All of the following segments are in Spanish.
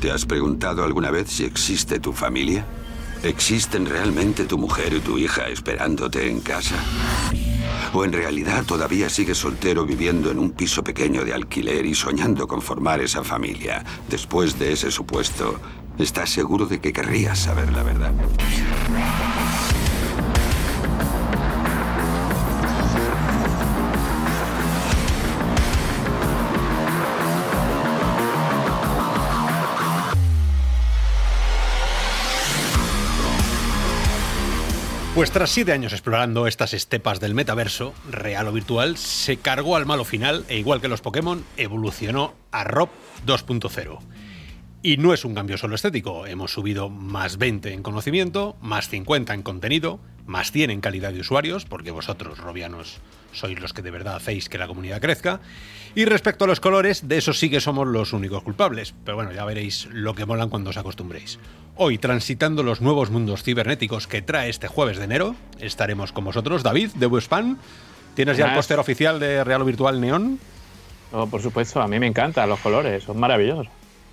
¿Te has preguntado alguna vez si existe tu familia? ¿Existen realmente tu mujer y tu hija esperándote en casa? ¿O en realidad todavía sigues soltero viviendo en un piso pequeño de alquiler y soñando con formar esa familia? Después de ese supuesto, ¿estás seguro de que querrías saber la verdad? Pues tras siete años explorando estas estepas del metaverso, real o virtual, se cargó al malo final e igual que los Pokémon, evolucionó a Rob 2.0. Y no es un cambio solo estético, hemos subido más 20 en conocimiento, más 50 en contenido, más 100 en calidad de usuarios, porque vosotros, robianos, sois los que de verdad hacéis que la comunidad crezca. Y respecto a los colores, de eso sí que somos los únicos culpables, pero bueno, ya veréis lo que molan cuando os acostumbréis. Hoy, transitando los nuevos mundos cibernéticos que trae este jueves de enero, estaremos con vosotros. David, de Wespan, ¿tienes ya el póster oficial de Real o Virtual Neón? Oh, por supuesto, a mí me encantan los colores, son maravillosos.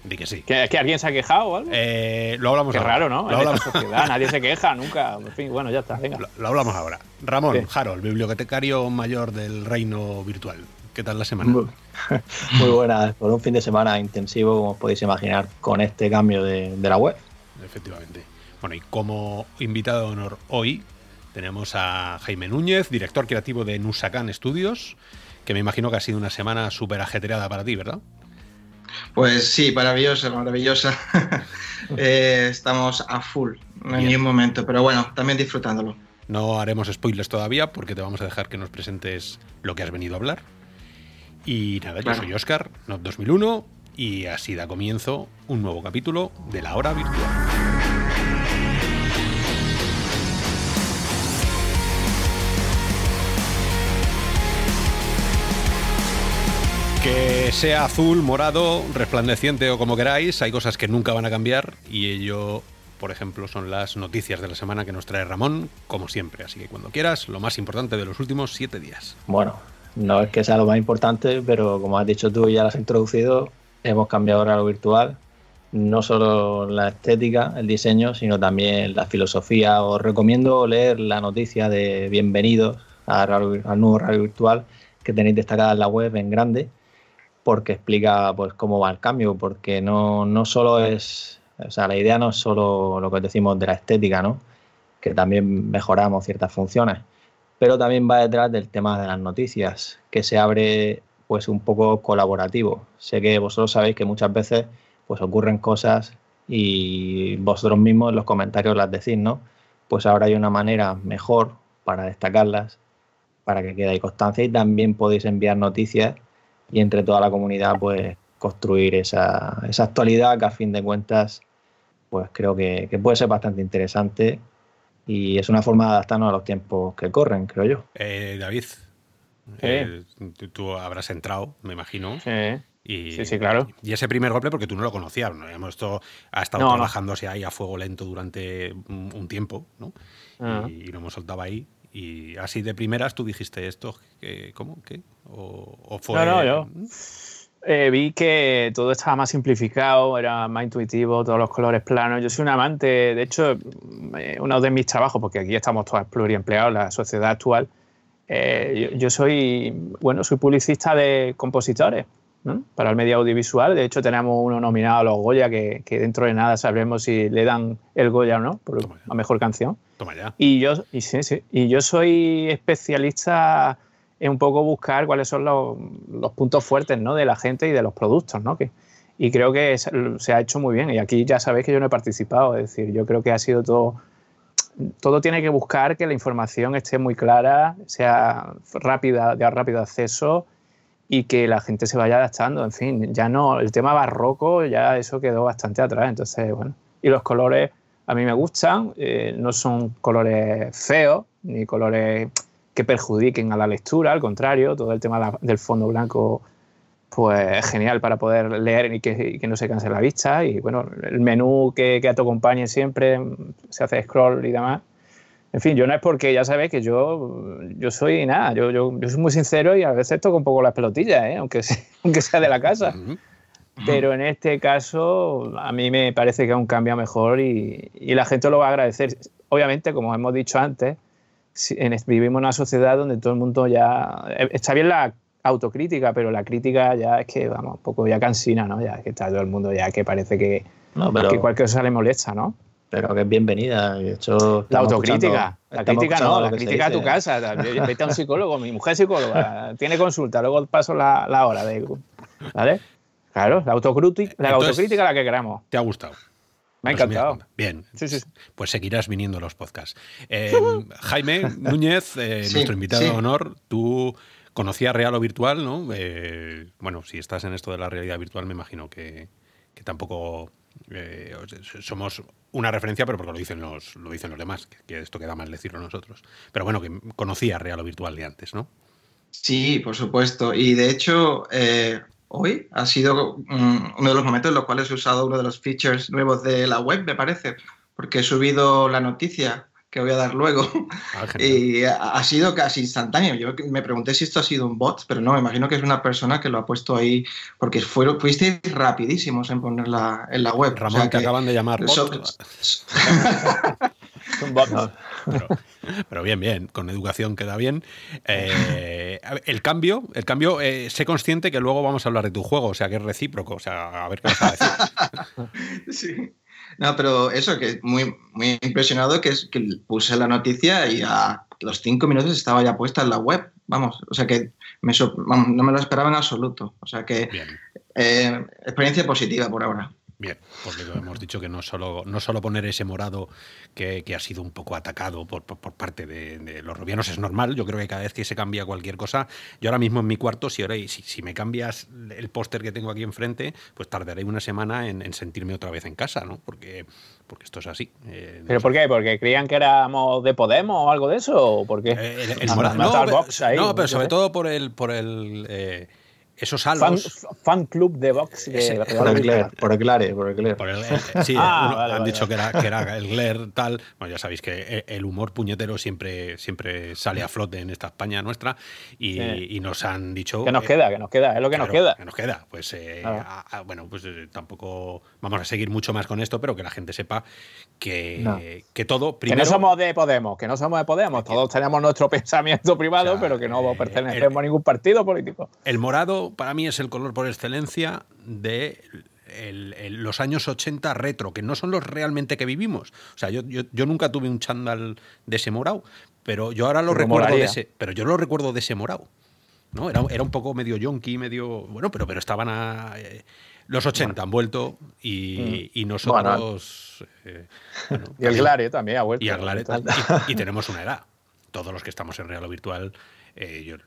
Di que sí. ¿Que, que alguien se ha quejado o algo? Eh, lo hablamos Qué ahora. raro, ¿no? Lo En hablamos, esta sociedad nadie se queja nunca. En fin, bueno, ya está, venga. lo- lo hablamos ahora. Ramón, Sí. Harold, bibliotecario mayor del reino virtual. ¿Qué tal la semana? Muy, muy buenas, por un fin de semana intensivo, como os podéis imaginar, con este cambio de, de la web. Efectivamente. Bueno, y como invitado de honor hoy tenemos a Jaime Núñez, director creativo de Nusacan Studios, que me imagino que ha sido una semana súper ajetreada para ti, ¿verdad? Pues sí, maravillosa, maravillosa. Eh, estamos a full, no hay Bien. ni un momento, pero bueno, también disfrutándolo. No haremos spoilers todavía porque te vamos a dejar que nos presentes lo que has venido a hablar. Y nada, yo soy Oscar, Not 2001, y así da comienzo un nuevo capítulo de la hora virtual. Que sea azul, morado, resplandeciente o como queráis, hay cosas que nunca van a cambiar y ello, por ejemplo, son las noticias de la semana que nos trae Ramón, como siempre. Así que cuando quieras, lo más importante de los últimos siete días. Bueno, no es que sea lo más importante, pero como has dicho tú y ya lo has introducido, hemos cambiado ahora lo virtual. No solo la estética, el diseño, sino también la filosofía. Os recomiendo leer la noticia de bienvenidos al nuevo radio virtual que tenéis destacada en la web en grande, porque explica pues cómo va el cambio, porque no, no solo es, o sea, la idea no es solo lo que decimos de la estética, ¿no? Que también mejoramos ciertas funciones, pero también va detrás del tema de las noticias, que se abre pues un poco colaborativo. Sé que vosotros sabéis que muchas veces pues ocurren cosas y vosotros mismos en los comentarios las decís, ¿no? Pues ahora hay una manera mejor para destacarlas, para que quede constancia y también podéis enviar noticias y entre toda la comunidad pues construir esa, esa actualidad que a fin de cuentas pues creo que, que puede ser bastante interesante y es una forma de adaptarnos a los tiempos que corren, creo yo. Eh, David, eh, tú, tú habrás entrado, me imagino. Sí. Y, Sí, sí, claro. Y ese primer golpe, porque tú no lo conocías, ¿no? Hemos esto ha estado No, no. trabajándose ahí a fuego lento durante un, un tiempo, ¿no? Ah. Y, y lo hemos soltado ahí. Y así de primeras tú dijiste esto, ¿cómo? ¿Qué? ¿O, o fue.? No, no, yo. Eh, vi que todo estaba más simplificado, era más intuitivo, todos los colores planos. Yo soy un amante, de hecho, eh, uno de mis trabajos, porque aquí estamos todos pluriempleados, la sociedad actual, eh, yo, yo soy, bueno, soy publicista de compositores ¿no? para el medio audiovisual. De hecho, tenemos uno nominado a los Goya, que, que dentro de nada sabremos si le dan el Goya o no, por la mejor canción. Toma ya. Y yo, y sí, sí. Y yo soy especialista en un poco buscar cuáles son los, los puntos fuertes ¿no? de la gente y de los productos. ¿no? Que, y creo que se, se ha hecho muy bien. Y aquí ya sabéis que yo no he participado. Es decir, yo creo que ha sido todo. Todo tiene que buscar que la información esté muy clara, sea rápida, de rápido acceso y que la gente se vaya adaptando. En fin, ya no, el tema barroco, ya eso quedó bastante atrás. Entonces, bueno. Y los colores a mí me gustan, eh, no son colores feos ni colores que perjudiquen a la lectura, al contrario, todo el tema del fondo blanco pues es genial para poder leer y que, y que no se canse la vista y bueno, el menú que, que te acompañe siempre, se hace scroll y demás, En fin, yo no es porque ya sabéis que yo, yo soy nada, yo, yo, soy muy sincero y a veces toco un poco las pelotillas, ¿eh? aunque, sea, aunque sea de la casa. Pero en este caso, a mí me parece que es un cambio mejor y, y la gente lo va a agradecer. Obviamente, como hemos dicho antes, vivimos en una sociedad donde todo el mundo ya. Eh, está bien la autocrítica, pero la crítica ya es que, vamos, un poco ya cansina, ¿no? Ya es que está todo el mundo ya que parece que, que cualquier cosa le molesta, ¿no? Pero que es bienvenida. De hecho, la autocrítica. La crítica no, la crítica a tu casa. Vete a un psicólogo. Mi mujer es psicóloga. Tiene consulta. Luego paso la, la hora de. ¿Vale? Claro, la autocrítica, la autocrítica la que queramos. ¿Te ha gustado? Me ha encantado. Bien, pues seguirás viniendo a los podcasts. Eh, Jaime Núñez, eh, nuestro invitado de honor, tú conocías real o virtual, ¿no? Eh, bueno, si estás en esto de la realidad virtual, me imagino que, tampoco somos una referencia, pero porque lo dicen los, lo dicen los demás, que, esto queda mal decirlo nosotros. Pero bueno, que conocía real o virtual de antes, ¿no? Sí, por supuesto. Y de hecho, hoy ha sido mm, uno de los momentos en los cuales he usado uno de los features nuevos de la web, me parece, porque he subido la noticia que voy a dar luego ah, y ha sido casi instantáneo. Yo me pregunté si esto ha sido un bot, pero no, me imagino que es una persona que lo ha puesto ahí porque fueron, fuisteis rapidísimos en ponerla en la web. Ramón, te acaban de llamar bot. un bot. Pero, bien, bien, con educación queda bien. Eh, el cambio, el cambio, eh, sé consciente que luego vamos a hablar de tu juego, o sea que es recíproco, o sea, a ver qué vas a decir. sí. No, pero eso, que muy, muy impresionado que es que puse la noticia y a los cinco minutos estaba ya puesta en la web. Vamos, o sea que no me lo esperaba en absoluto. O sea que eh, experiencia positiva por ahora. Bien, porque hemos dicho que no solo, no solo poner ese morado que, ha sido un poco atacado por, parte de, los rubianos es normal. Yo creo que cada vez que se cambia cualquier cosa, yo ahora mismo en mi cuarto, si ahora si, si me cambias el póster que tengo aquí enfrente, pues tardaré una semana en, sentirme otra vez en casa, ¿no? Porque, porque esto es así. Eh, ¿Pero por qué? ¿Porque creían que éramos de Podemos o algo de eso? ¿O por qué? Eh, el, morado, no, pero, sobre todo por el, por el eh, esos halos. Fan, club de box. por, el glare, por el glare, por el Por el, sí, ah, han dicho que era, que era, el glare tal. Bueno, ya sabéis que el humor puñetero siempre, siempre sale a flote en esta España nuestra y, nos han dicho... Que nos queda, que nos queda, es lo que nos queda. Que nos queda. Pues eh, bueno, pues eh, tampoco vamos a seguir mucho más con esto, pero que la gente sepa que, que todo... Primero, que no somos de Podemos, que no somos de Podemos. Todos tenemos nuestro pensamiento privado, pero que no pertenecemos a ningún partido político. El morado para mí es el color por excelencia de los años 80 retro, que no son los realmente que vivimos. O sea, yo, yo, nunca tuve un chándal de ese morado, pero yo ahora lo recuerdo de ese, pero yo lo recuerdo de ese morado. ¿no? Era, era un poco medio yonky, medio. Bueno, pero, pero estaban a. Eh, los 80 han vuelto y, mm. nosotros. Eh, y el Glare también ha vuelto. Y, y, tenemos una edad. Todos los que estamos en real o virtual eh,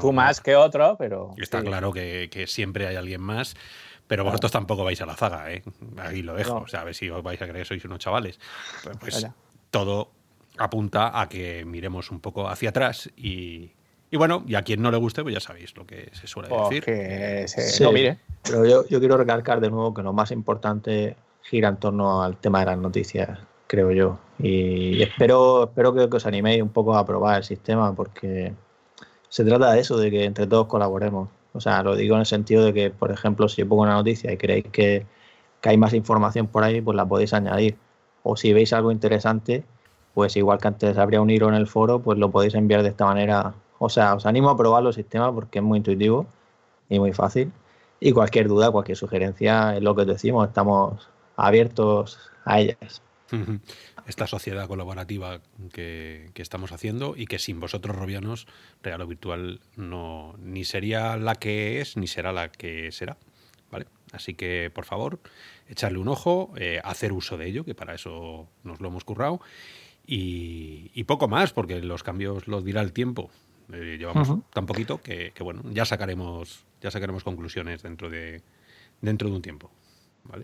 Tú más que otro, pero. Está claro que, siempre hay alguien más. Pero vosotros tampoco vais a la zaga, ¿eh? Ahí lo dejo. O sea, a ver si os vais a creer que sois unos chavales. Pues, pues todo apunta a que miremos un poco hacia atrás y, bueno, y a quien no le guste, pues ya sabéis lo que se suele pues decir. Que se mire. Pero yo, yo, quiero recalcar de nuevo que lo más importante gira en torno al tema de las noticias, creo yo. Y espero, espero que os animéis un poco a probar el sistema porque se trata de eso, de que entre todos colaboremos. O sea, lo digo en el sentido de que, por ejemplo, si yo pongo una noticia y creéis que, hay más información por ahí, pues la podéis añadir. O si veis algo interesante, pues igual que antes habría un hilo en el foro, pues lo podéis enviar de esta manera. O sea, os animo a probar los sistemas porque es muy intuitivo y muy fácil. Y cualquier duda, cualquier sugerencia, es lo que decimos, estamos abiertos a ellas esta sociedad colaborativa que, estamos haciendo y que sin vosotros, Robianos, Real o Virtual no ni sería la que es ni será la que será. ¿vale? Así que, por favor, echarle un ojo, eh, hacer uso de ello, que para eso nos lo hemos currado. Y, poco más, porque los cambios los dirá el tiempo. Eh, llevamos tan poquito que, que, bueno, ya sacaremos, ya sacaremos conclusiones dentro de, dentro de un tiempo.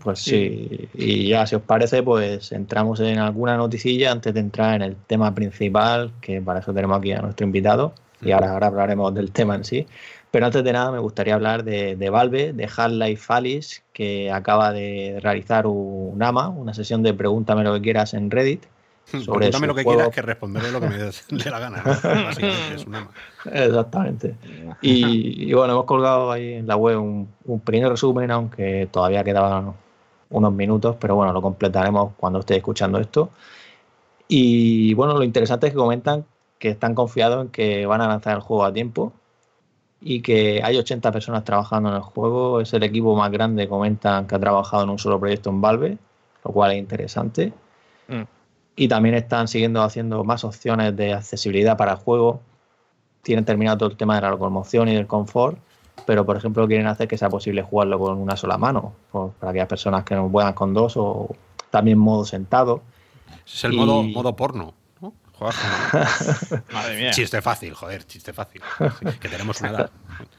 Pues sí, y ya si os parece, pues entramos en alguna noticilla antes de entrar en el tema principal, que para eso tenemos aquí a nuestro invitado, y ahora, ahora hablaremos del tema en sí. Pero antes de nada me gustaría hablar de, de Valve, de Half-Life Alice, que acaba de realizar un AMA, una sesión de pregúntame lo que quieras en Reddit, sobre Pregúntame lo que juego. quieras que responderé lo que me dé la gana. Básicamente, es una- Exactamente. Y, y bueno, hemos colgado ahí en la web un, un pequeño resumen, aunque todavía quedaban unos minutos, pero bueno, lo completaremos cuando estéis escuchando esto. Y bueno, lo interesante es que comentan que están confiados en que van a lanzar el juego a tiempo y que hay 80 personas trabajando en el juego. Es el equipo más grande, comentan, que ha trabajado en un solo proyecto en Valve, lo cual es interesante. Mm. Y también están siguiendo haciendo más opciones de accesibilidad para el juego. Tienen terminado todo el tema de la locomoción y del confort, pero por ejemplo quieren hacer que sea posible jugarlo con una sola mano, por- para aquellas personas que no puedan con dos o también modo sentado. Es el Y- modo, modo porno. ¿no? Juegas con- Madre mía. Chiste fácil, joder, chiste fácil. Sí, que tenemos una edad.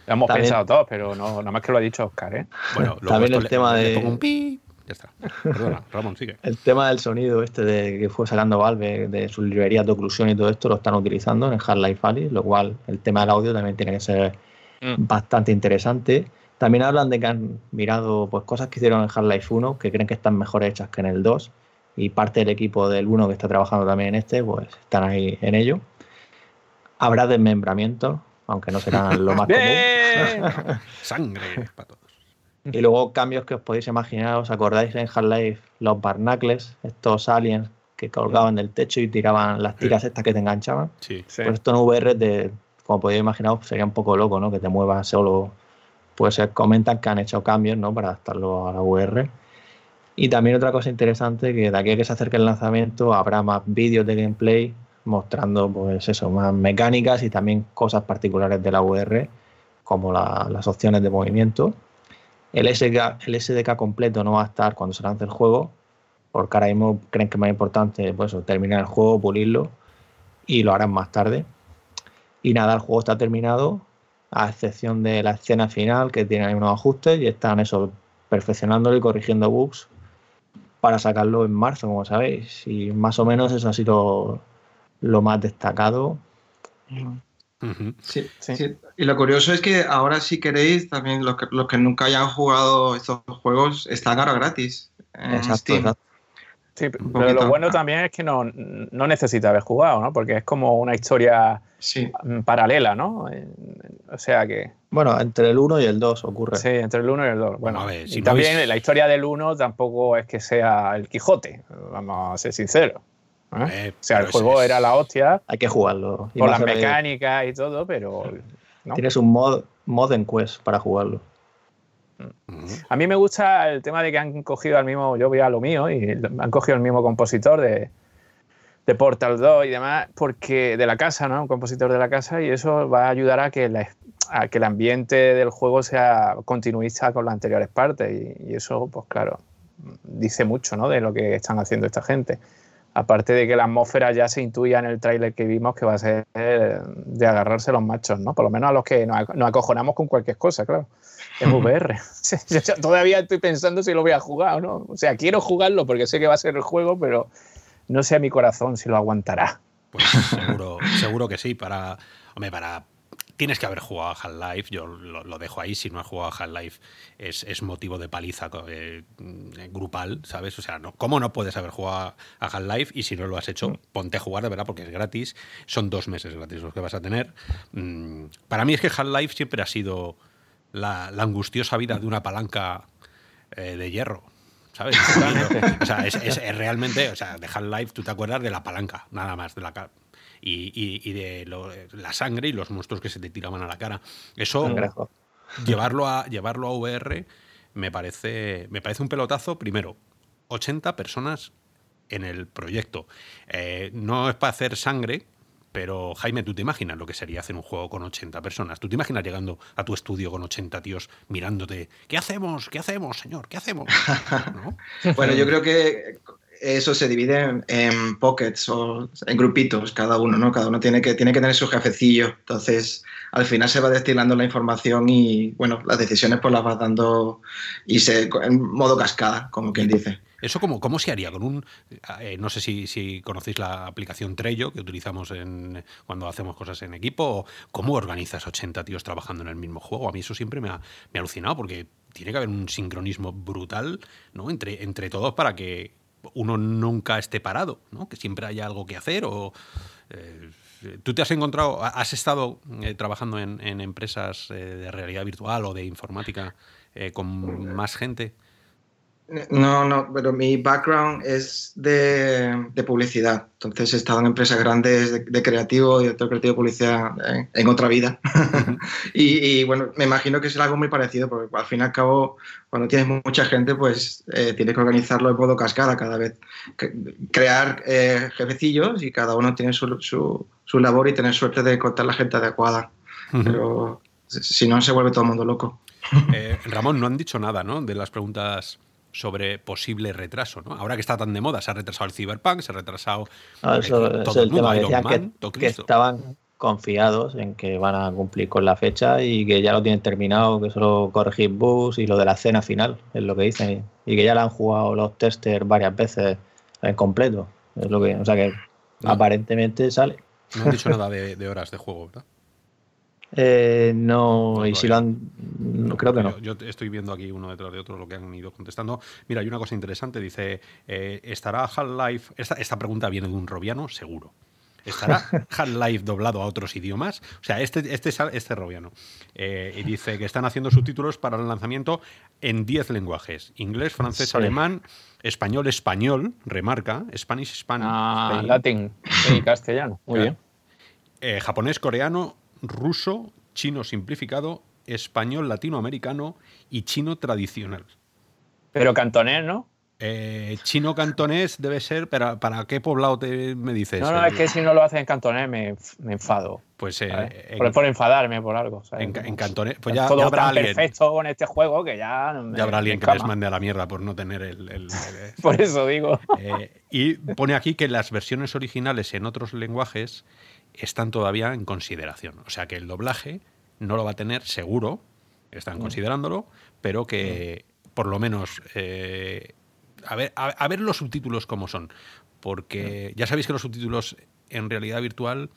Lo hemos También- pensado todos, pero no, nada más que lo ha dicho Oscar, ¿eh? Bueno, luego También el le- tema le de- pongo un pi. Ya está. Perdona, Ramón, sigue. El tema del sonido este de que fue sacando Valve de sus librerías de oclusión y todo esto lo están utilizando en el Half-Life Alyx, lo cual el tema del audio también tiene que ser Mm. bastante interesante. También hablan de que han mirado pues cosas que hicieron en Half-Life 1 que creen que están mejor hechas que en el 2 y parte del equipo del 1 que está trabajando también en este pues están ahí en ello. Habrá desmembramiento, aunque no serán lo más común. Sangre para todos. Y luego cambios que os podéis imaginar, ¿os acordáis en Half-Life los barnacles, estos aliens que colgaban del techo y tiraban las tiras estas que te enganchaban? Sí. Sí. Pues esto en VR, de, como podéis imaginar, sería un poco loco, ¿no? Que te muevas solo. Pues se comentan que han hecho cambios, ¿no? Para adaptarlo a la VR. Y también otra cosa interesante, que de aquí a que se acerque el lanzamiento habrá más vídeos de gameplay mostrando, pues eso, más mecánicas y también cosas particulares de la VR, como la- las opciones de movimiento. El SDK, el SDK completo no va a estar cuando se lance el juego, porque ahora mismo creen que es más importante pues, terminar el juego, pulirlo, y lo harán más tarde. Y nada, el juego está terminado, a excepción de la escena final, que tiene unos ajustes, y están eso, perfeccionándolo y corrigiendo bugs para sacarlo en marzo, como sabéis. Y más o menos eso ha sido lo más destacado. Sí, Sí. sí. Y lo curioso es que ahora si queréis, también los que, los que nunca hayan jugado estos juegos, están ahora gratis. En Exacto, Steam. exacto. Sí, pero poquito. lo bueno también es que no, no necesita haber jugado, ¿no? Porque es como una historia Sí. mm, paralela, ¿no? Eh, O sea que, Bueno, entre el 1 y el 2 ocurre. sí, entre el 1 y el 2. Bueno, a ver, si y no también la historia del 1 tampoco es que sea el Quijote, vamos a ser sinceros. ¿Eh? Eh, o sea, el juego es- era la hostia, Hay que jugarlo. Con las mecánicas y todo, pero... ¿no? Tienes un mod, mod en Quest para jugarlo. A mí me gusta el tema de que han cogido al mismo, yo voy a lo mío, y han cogido el mismo compositor de, de Portal 2 y demás, porque de la casa, ¿no? Un compositor de la casa, y eso va a ayudar a que, la- a que el ambiente del juego sea continuista con las anteriores partes, y, y eso, pues claro, dice mucho, ¿no? De lo que están haciendo esta gente. Aparte de que la atmósfera ya se intuía en el tráiler que vimos que va a ser de agarrarse los machos, ¿no? Por lo menos a los que nos, ac- nos acojonamos con cualquier cosa, claro. Es VR. Yo todavía estoy pensando si lo voy a jugar o no. O sea, quiero jugarlo porque sé que va a ser el juego, pero no sé a mi corazón si lo aguantará. Pues seguro, seguro que sí. Para, hombre, para. Tienes que haber jugado a Half-Life, yo lo, lo dejo ahí. Si no has jugado a Half-Life, es, es motivo de paliza eh, grupal, ¿sabes? O sea, no, ¿cómo no puedes haber jugado a Half-Life? Y si no lo has hecho, ponte a jugar de verdad, porque es gratis. Son dos meses gratis los que vas a tener. Mm, para mí es que Half-Life siempre ha sido la, la angustiosa vida de una palanca eh, de hierro. ¿Sabes? o sea, es, es- es realmente, o sea, de Half-Life tú te acuerdas de la palanca, nada más, de la y, y- y de lo- la sangre y los monstruos que se te tiraban a la cara. Eso, llevarlo a, llevarlo a VR me parece, me parece un pelotazo. Primero, 80 personas en el proyecto. Eh, no es para hacer sangre, pero Jaime, ¿tú te imaginas lo que sería hacer un juego con 80 personas? ¿Tú te imaginas llegando a tu estudio con 80 tíos mirándote? ¿Qué hacemos? ¿Qué hacemos, señor? ¿Qué hacemos? ¿No? Bueno, yo creo que eso se divide en, en pockets o en grupitos cada uno, ¿no? Cada uno tiene que, tiene que tener su jefecillo. Entonces, al final se va destilando la información y, bueno, las decisiones pues las vas dando y se, en modo cascada, como quien dice. ¿Eso cómo, cómo se haría? Con un, eh, no sé si, si conocéis la aplicación Trello que utilizamos en, cuando hacemos cosas en equipo. o ¿Cómo organizas 80 tíos trabajando en el mismo juego? A mí eso siempre me ha, me ha alucinado porque tiene que haber un sincronismo brutal ¿no? entre, entre todos para que uno nunca esté parado, ¿no? que siempre haya algo que hacer o... Eh, ¿Tú te has encontrado, has estado eh, trabajando en, empresas de realidad virtual o de informática con más gente? No, no, pero mi background es de, publicidad. Entonces he estado en empresas grandes de, creativo, director creativo de publicidad en, otra vida. y, bueno, me imagino que será algo muy parecido, porque al fin y al cabo, cuando tienes mucha gente, pues eh, tienes que organizarlo de modo cascada cada vez. Crear eh, jefecillos y cada uno tiene su, su, labor y tener suerte de contar la gente adecuada. Pero si no, se vuelve todo el mundo loco. Eh, Ramón, no han dicho nada, ¿no? De las preguntas sobre posible retraso. ¿no? Ahora que está tan de moda, se ha retrasado el Cyberpunk, se ha retrasado ah, eso, todo es el, tema que, estaban confiados en que van a cumplir con la fecha y que ya lo tienen terminado, que solo corregir bugs y lo de la escena final, es lo que dicen, y que ya la han jugado los testers varias veces en completo. Es lo que, o sea que aparentemente sale. No han dicho nada de horas de juego, ¿verdad? Eh, no, y si lo han. No, creo que no. Yo, estoy viendo aquí uno detrás de otro lo que han ido contestando. Mira, hay una cosa interesante. Dice: eh, ¿Estará Half-Life? Esta, esta pregunta viene de un robiano, seguro. ¿Estará Half-Life doblado a otros idiomas? O sea, este, este, este robiano. Eh, y dice que están haciendo subtítulos para el lanzamiento en 10 lenguajes: inglés, francés, alemán, español, español, remarca, Spanish, Spanish. Ah, latín y castellano. Muy bien. japonés, coreano, ruso, chino simplificado, español latinoamericano y chino tradicional. Pero cantonés, ¿no? Eh, chino cantonés debe ser, pero ¿para qué poblado te, me dices? No, no, es que si no lo hacen en cantonés me, enfado. Pues eh, por, enfadarme por algo. En, cantonés, pues ya, Todo habrá alguien. perfecto con este juego que ya. Ya habrá alguien que les mande a la mierda por no tener el. por eso digo. Eh, y pone aquí que las versiones originales en otros lenguajes están todavía en consideración. O sea que el doblaje no lo va a tener seguro, están mm. considerándolo, pero que mm. por lo menos eh, a, ver, a, ver los subtítulos cómo son. Porque mm. ya sabéis que los subtítulos en realidad virtual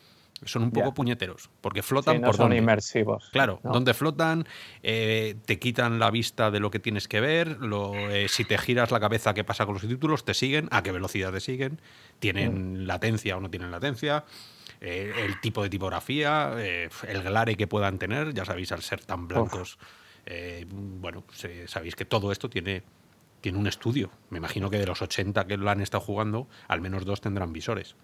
son un poco puñeteros, porque flotan no por son inmersivos. Claro, donde flotan, eh, te quitan la vista de lo que tienes que ver, lo, eh, si te giras la cabeza, ¿qué pasa con los subtítulos? Te siguen, a qué velocidad te siguen, tienen latencia o no tienen latencia. Eh, el tipo de tipografía, eh, el glare que puedan tener, ya sabéis, al ser tan blancos, eh, bueno, sabéis que todo esto tiene, tiene un estudio. Me imagino que de los 80 que lo han estado jugando, al menos dos tendrán visores.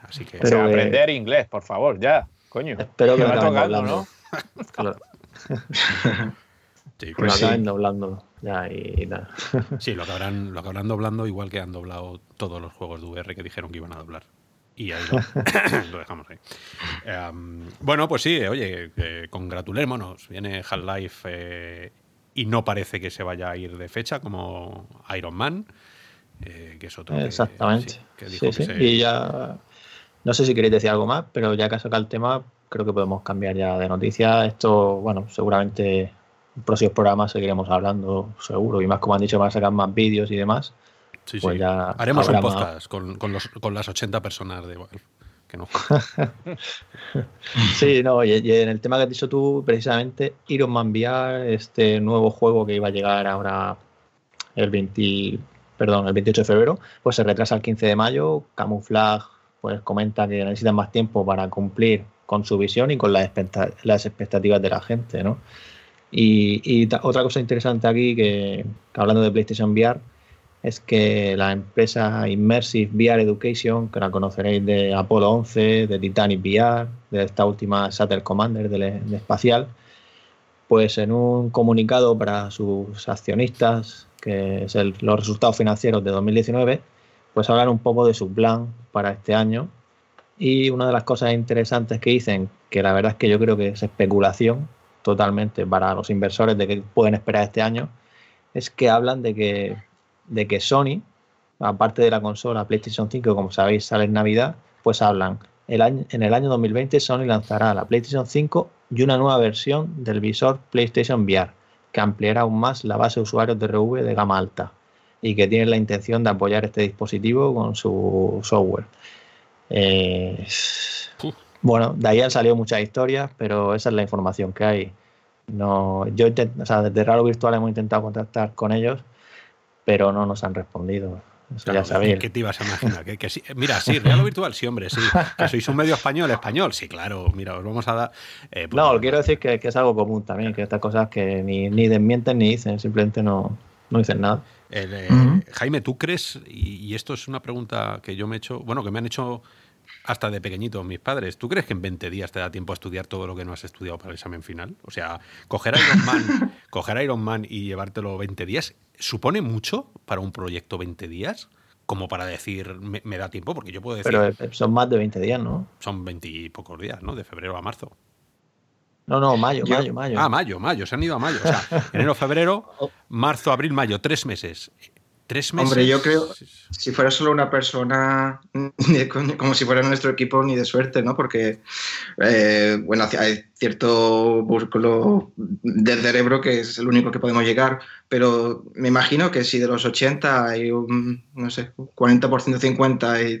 Así que... Pero aprender inglés, por favor, ya, coño. Espero que, me tocando, ¿no? claro. Sí, pues lo doblando ya y nada. Sí, lo acabarán, lo acabarán doblando igual que han doblado todos los juegos de VR que dijeron que iban a doblar. Y ahí lo, dejamos ahí. Em, bueno, pues sí, oye, eh, congratulémonos. Viene Half-Life eh, y no parece que se vaya a ir de fecha como Iron Man, eh, que es otro. Exactamente. sí, sí. Y ya. No sé si queréis decir algo más, pero ya que ha sacado el tema, creo que podemos cambiar ya de noticia. Esto, bueno, seguramente en próximos programas seguiremos hablando, seguro. Y más, como han dicho, van a sacar más vídeos y demás. Pues ya Haremos un podcast con, las 80 personas de que no. sí, no, y, en el tema que has dicho tú, precisamente, Iron Man VR, este nuevo juego que iba a llegar ahora el 20, perdón, el 28 de febrero, pues se retrasa el 15 de mayo. Camouflage pues comenta que necesitan más tiempo para cumplir con su visión y con las, expectativas de la gente, ¿no? Y, otra cosa interesante aquí, que hablando de PlayStation VR, es que la empresa Immersive VR Education, que la conoceréis de Apolo 11, de Titanic VR, de esta última Shuttle Commander del, espacial, pues en un comunicado para sus accionistas, que es los resultados financieros de 2019, pues hablan un poco de su plan para este año. Y una de las cosas interesantes que dicen, que la verdad es que yo creo que es especulación totalmente para los inversores de que pueden esperar este año, es que hablan de que de que Sony, aparte de la consola PlayStation 5, como sabéis sale en Navidad, pues hablan, el año, en el año 2020 Sony lanzará la PlayStation 5 y una nueva versión del visor PlayStation VR, que ampliará aún más la base de usuarios de RV de gama alta y que tiene la intención de apoyar este dispositivo con su software. Eh, bueno, de ahí han salido muchas historias, pero esa es la información que hay. No, yo desde Raro Virtual hemos intentado contactar con ellos pero no nos han respondido. ya sabéis. ¿Qué te ibas a imaginar? Que, mira, sí, real o virtual, sí, hombre, sí. Que sois un medio español, español, sí, claro. Mira, os vamos a dar. Eh, pues no, quiero decir que, es algo común también, que estas cosas que ni, ni desmienten ni dicen, simplemente no, no dicen nada. Eh, Jaime, ¿tú crees, y, esto es una pregunta que yo me he hecho, bueno, que me han hecho hasta de pequeñito mis padres, ¿tú crees que en 20 días te da tiempo a estudiar todo lo que no has estudiado para el examen final? O sea, coger Iron Man, coger Iron Man y llevártelo 20 días, ¿supone mucho para un proyecto 20 días? Como para decir, me, da tiempo, porque yo puedo decir. Pero eh, son más de 20 días, ¿no? Son 20 y pocos días, ¿no? De febrero a marzo. No, no, mayo, mayo, mayo. Ah, mayo, mayo, se han ido a mayo. O sea, enero, febrero, oh. marzo, abril, mayo, tres meses. Tres meses. Hombre, yo creo, si fuera solo una persona, como si fuera nuestro equipo, ni de suerte, ¿no? Porque, eh, bueno, hay cierto músculo del cerebro que es el único que podemos llegar, pero me imagino que si de los 80 hay un, no sé, 40%, 50 y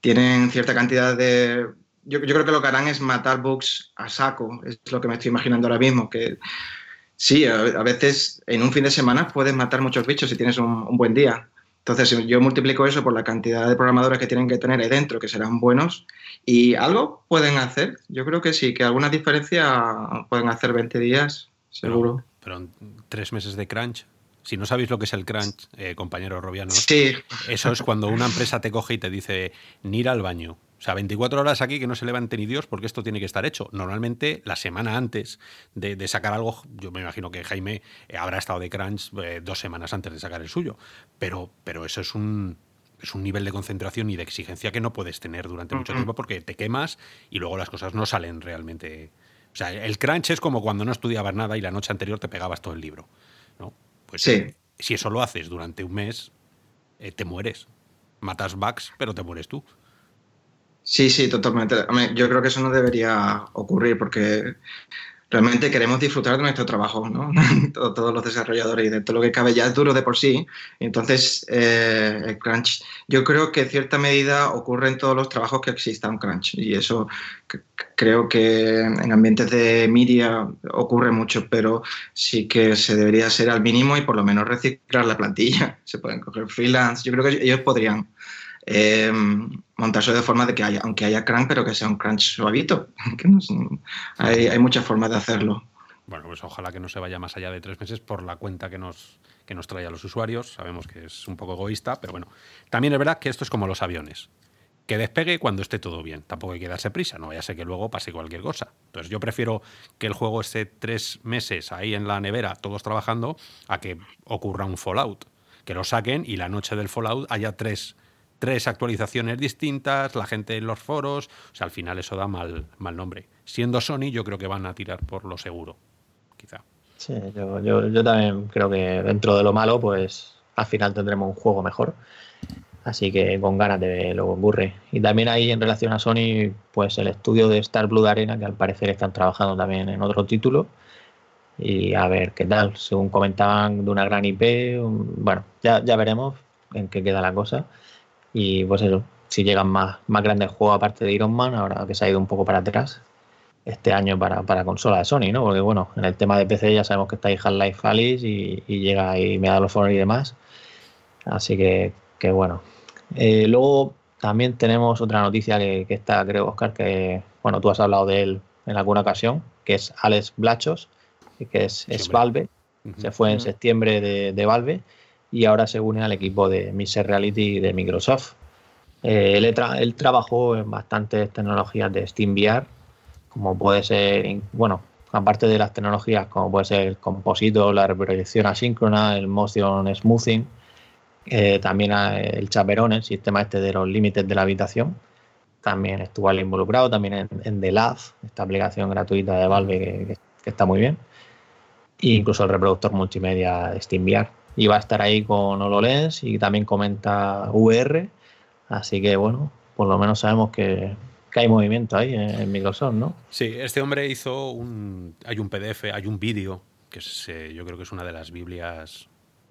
tienen cierta cantidad de... Yo, yo creo que lo que harán es matar bugs a saco, es lo que me estoy imaginando ahora mismo, que Sí, a, veces en un fin de semana puedes matar muchos bichos si tienes un, buen día. Entonces yo multiplico eso por la cantidad de programadores que tienen que tener ahí dentro, que serán buenos, y algo pueden hacer. Yo creo que sí, que alguna diferencia pueden hacer 20 días, seguro. Pero, tres meses de crunch, si no sabéis lo que es el crunch, eh, compañero Robiano, sí. eso es cuando una empresa te coge y te dice, ni ir al baño, o sea, 24 horas aquí que no se levante ni Dios porque esto tiene que estar hecho. Normalmente, la semana antes de, sacar algo, yo me imagino que Jaime eh, habrá estado de crunch eh, dos semanas antes de sacar el suyo. Pero, pero eso es un, es un nivel de concentración y de exigencia que no puedes tener durante mucho tiempo porque te quemas y luego las cosas no salen realmente. O sea, el crunch es como cuando no estudiabas nada y la noche anterior te pegabas todo el libro. ¿no? Pues sí. si eso lo haces durante un mes, eh, te mueres. Matas bugs, pero te mueres tú. Sí, sí, totalmente. Yo creo que eso no debería ocurrir porque realmente queremos disfrutar de nuestro trabajo, ¿no? Todos los desarrolladores y de todo lo que cabe ya es duro de por sí. Entonces, eh, el crunch, yo creo que en cierta medida ocurre en todos los trabajos que exista un crunch y eso creo que en ambientes de media ocurre mucho, pero sí que se debería ser al mínimo y por lo menos reciclar la plantilla. Se pueden coger freelance. Yo creo que ellos podrían eh, montarse de forma de que haya, aunque haya crunch, pero que sea un crunch suavito. hay, muchas formas de hacerlo. Bueno, pues ojalá que no se vaya más allá de tres meses por la cuenta que nos, que nos trae a los usuarios. Sabemos que es un poco egoísta, pero bueno. También es verdad que esto es como los aviones. Que despegue cuando esté todo bien. Tampoco hay que darse prisa, no vaya a que luego pase cualquier cosa. Entonces yo prefiero que el juego esté tres meses ahí en la nevera, todos trabajando, a que ocurra un Fallout. Que lo saquen y la noche del Fallout haya tres tres actualizaciones distintas, la gente en los foros, o sea, al final eso da mal, mal nombre. Siendo Sony, yo creo que van a tirar por lo seguro, quizá. Sí, yo, yo, también creo que dentro de lo malo, pues al final tendremos un juego mejor. Así que con ganas de lo ocurre. Y también ahí en relación a Sony, pues el estudio de Star Blue Arena, que al parecer están trabajando también en otro título. Y a ver qué tal. Según comentaban de una gran IP, bueno, ya, ya veremos en qué queda la cosa. Y pues eso, si llegan más, más grandes juegos aparte de Iron Man, ahora que se ha ido un poco para atrás este año para, para consola de Sony, ¿no? Porque bueno, en el tema de PC ya sabemos que está ahí Half-Life Alice y, y, llega ahí Medal of Honor y demás. Así que, que bueno. Eh, luego también tenemos otra noticia que, que, está, creo, Oscar, que bueno, tú has hablado de él en alguna ocasión, que es Alex Blachos, que es, es Valve. Se fue en septiembre de, de Valve y ahora se une al equipo de Mixed Reality de Microsoft. Eh, él, trabajó en bastantes tecnologías de SteamVR, como puede ser, bueno, aparte de las tecnologías como puede ser el composito, la reproyección asíncrona, el motion smoothing, eh, también el chaperón, el sistema este de los límites de la habitación, también estuvo involucrado, también en, The Lab, esta aplicación gratuita de Valve que, está muy bien, e incluso el reproductor multimedia de SteamVR y va a estar ahí con HoloLens y también comenta VR. Así que bueno, por lo menos sabemos que, hay movimiento ahí en, Microsoft, ¿no? Sí, este hombre hizo un. Hay un PDF, hay un vídeo, que eh, yo creo que es una de las Biblias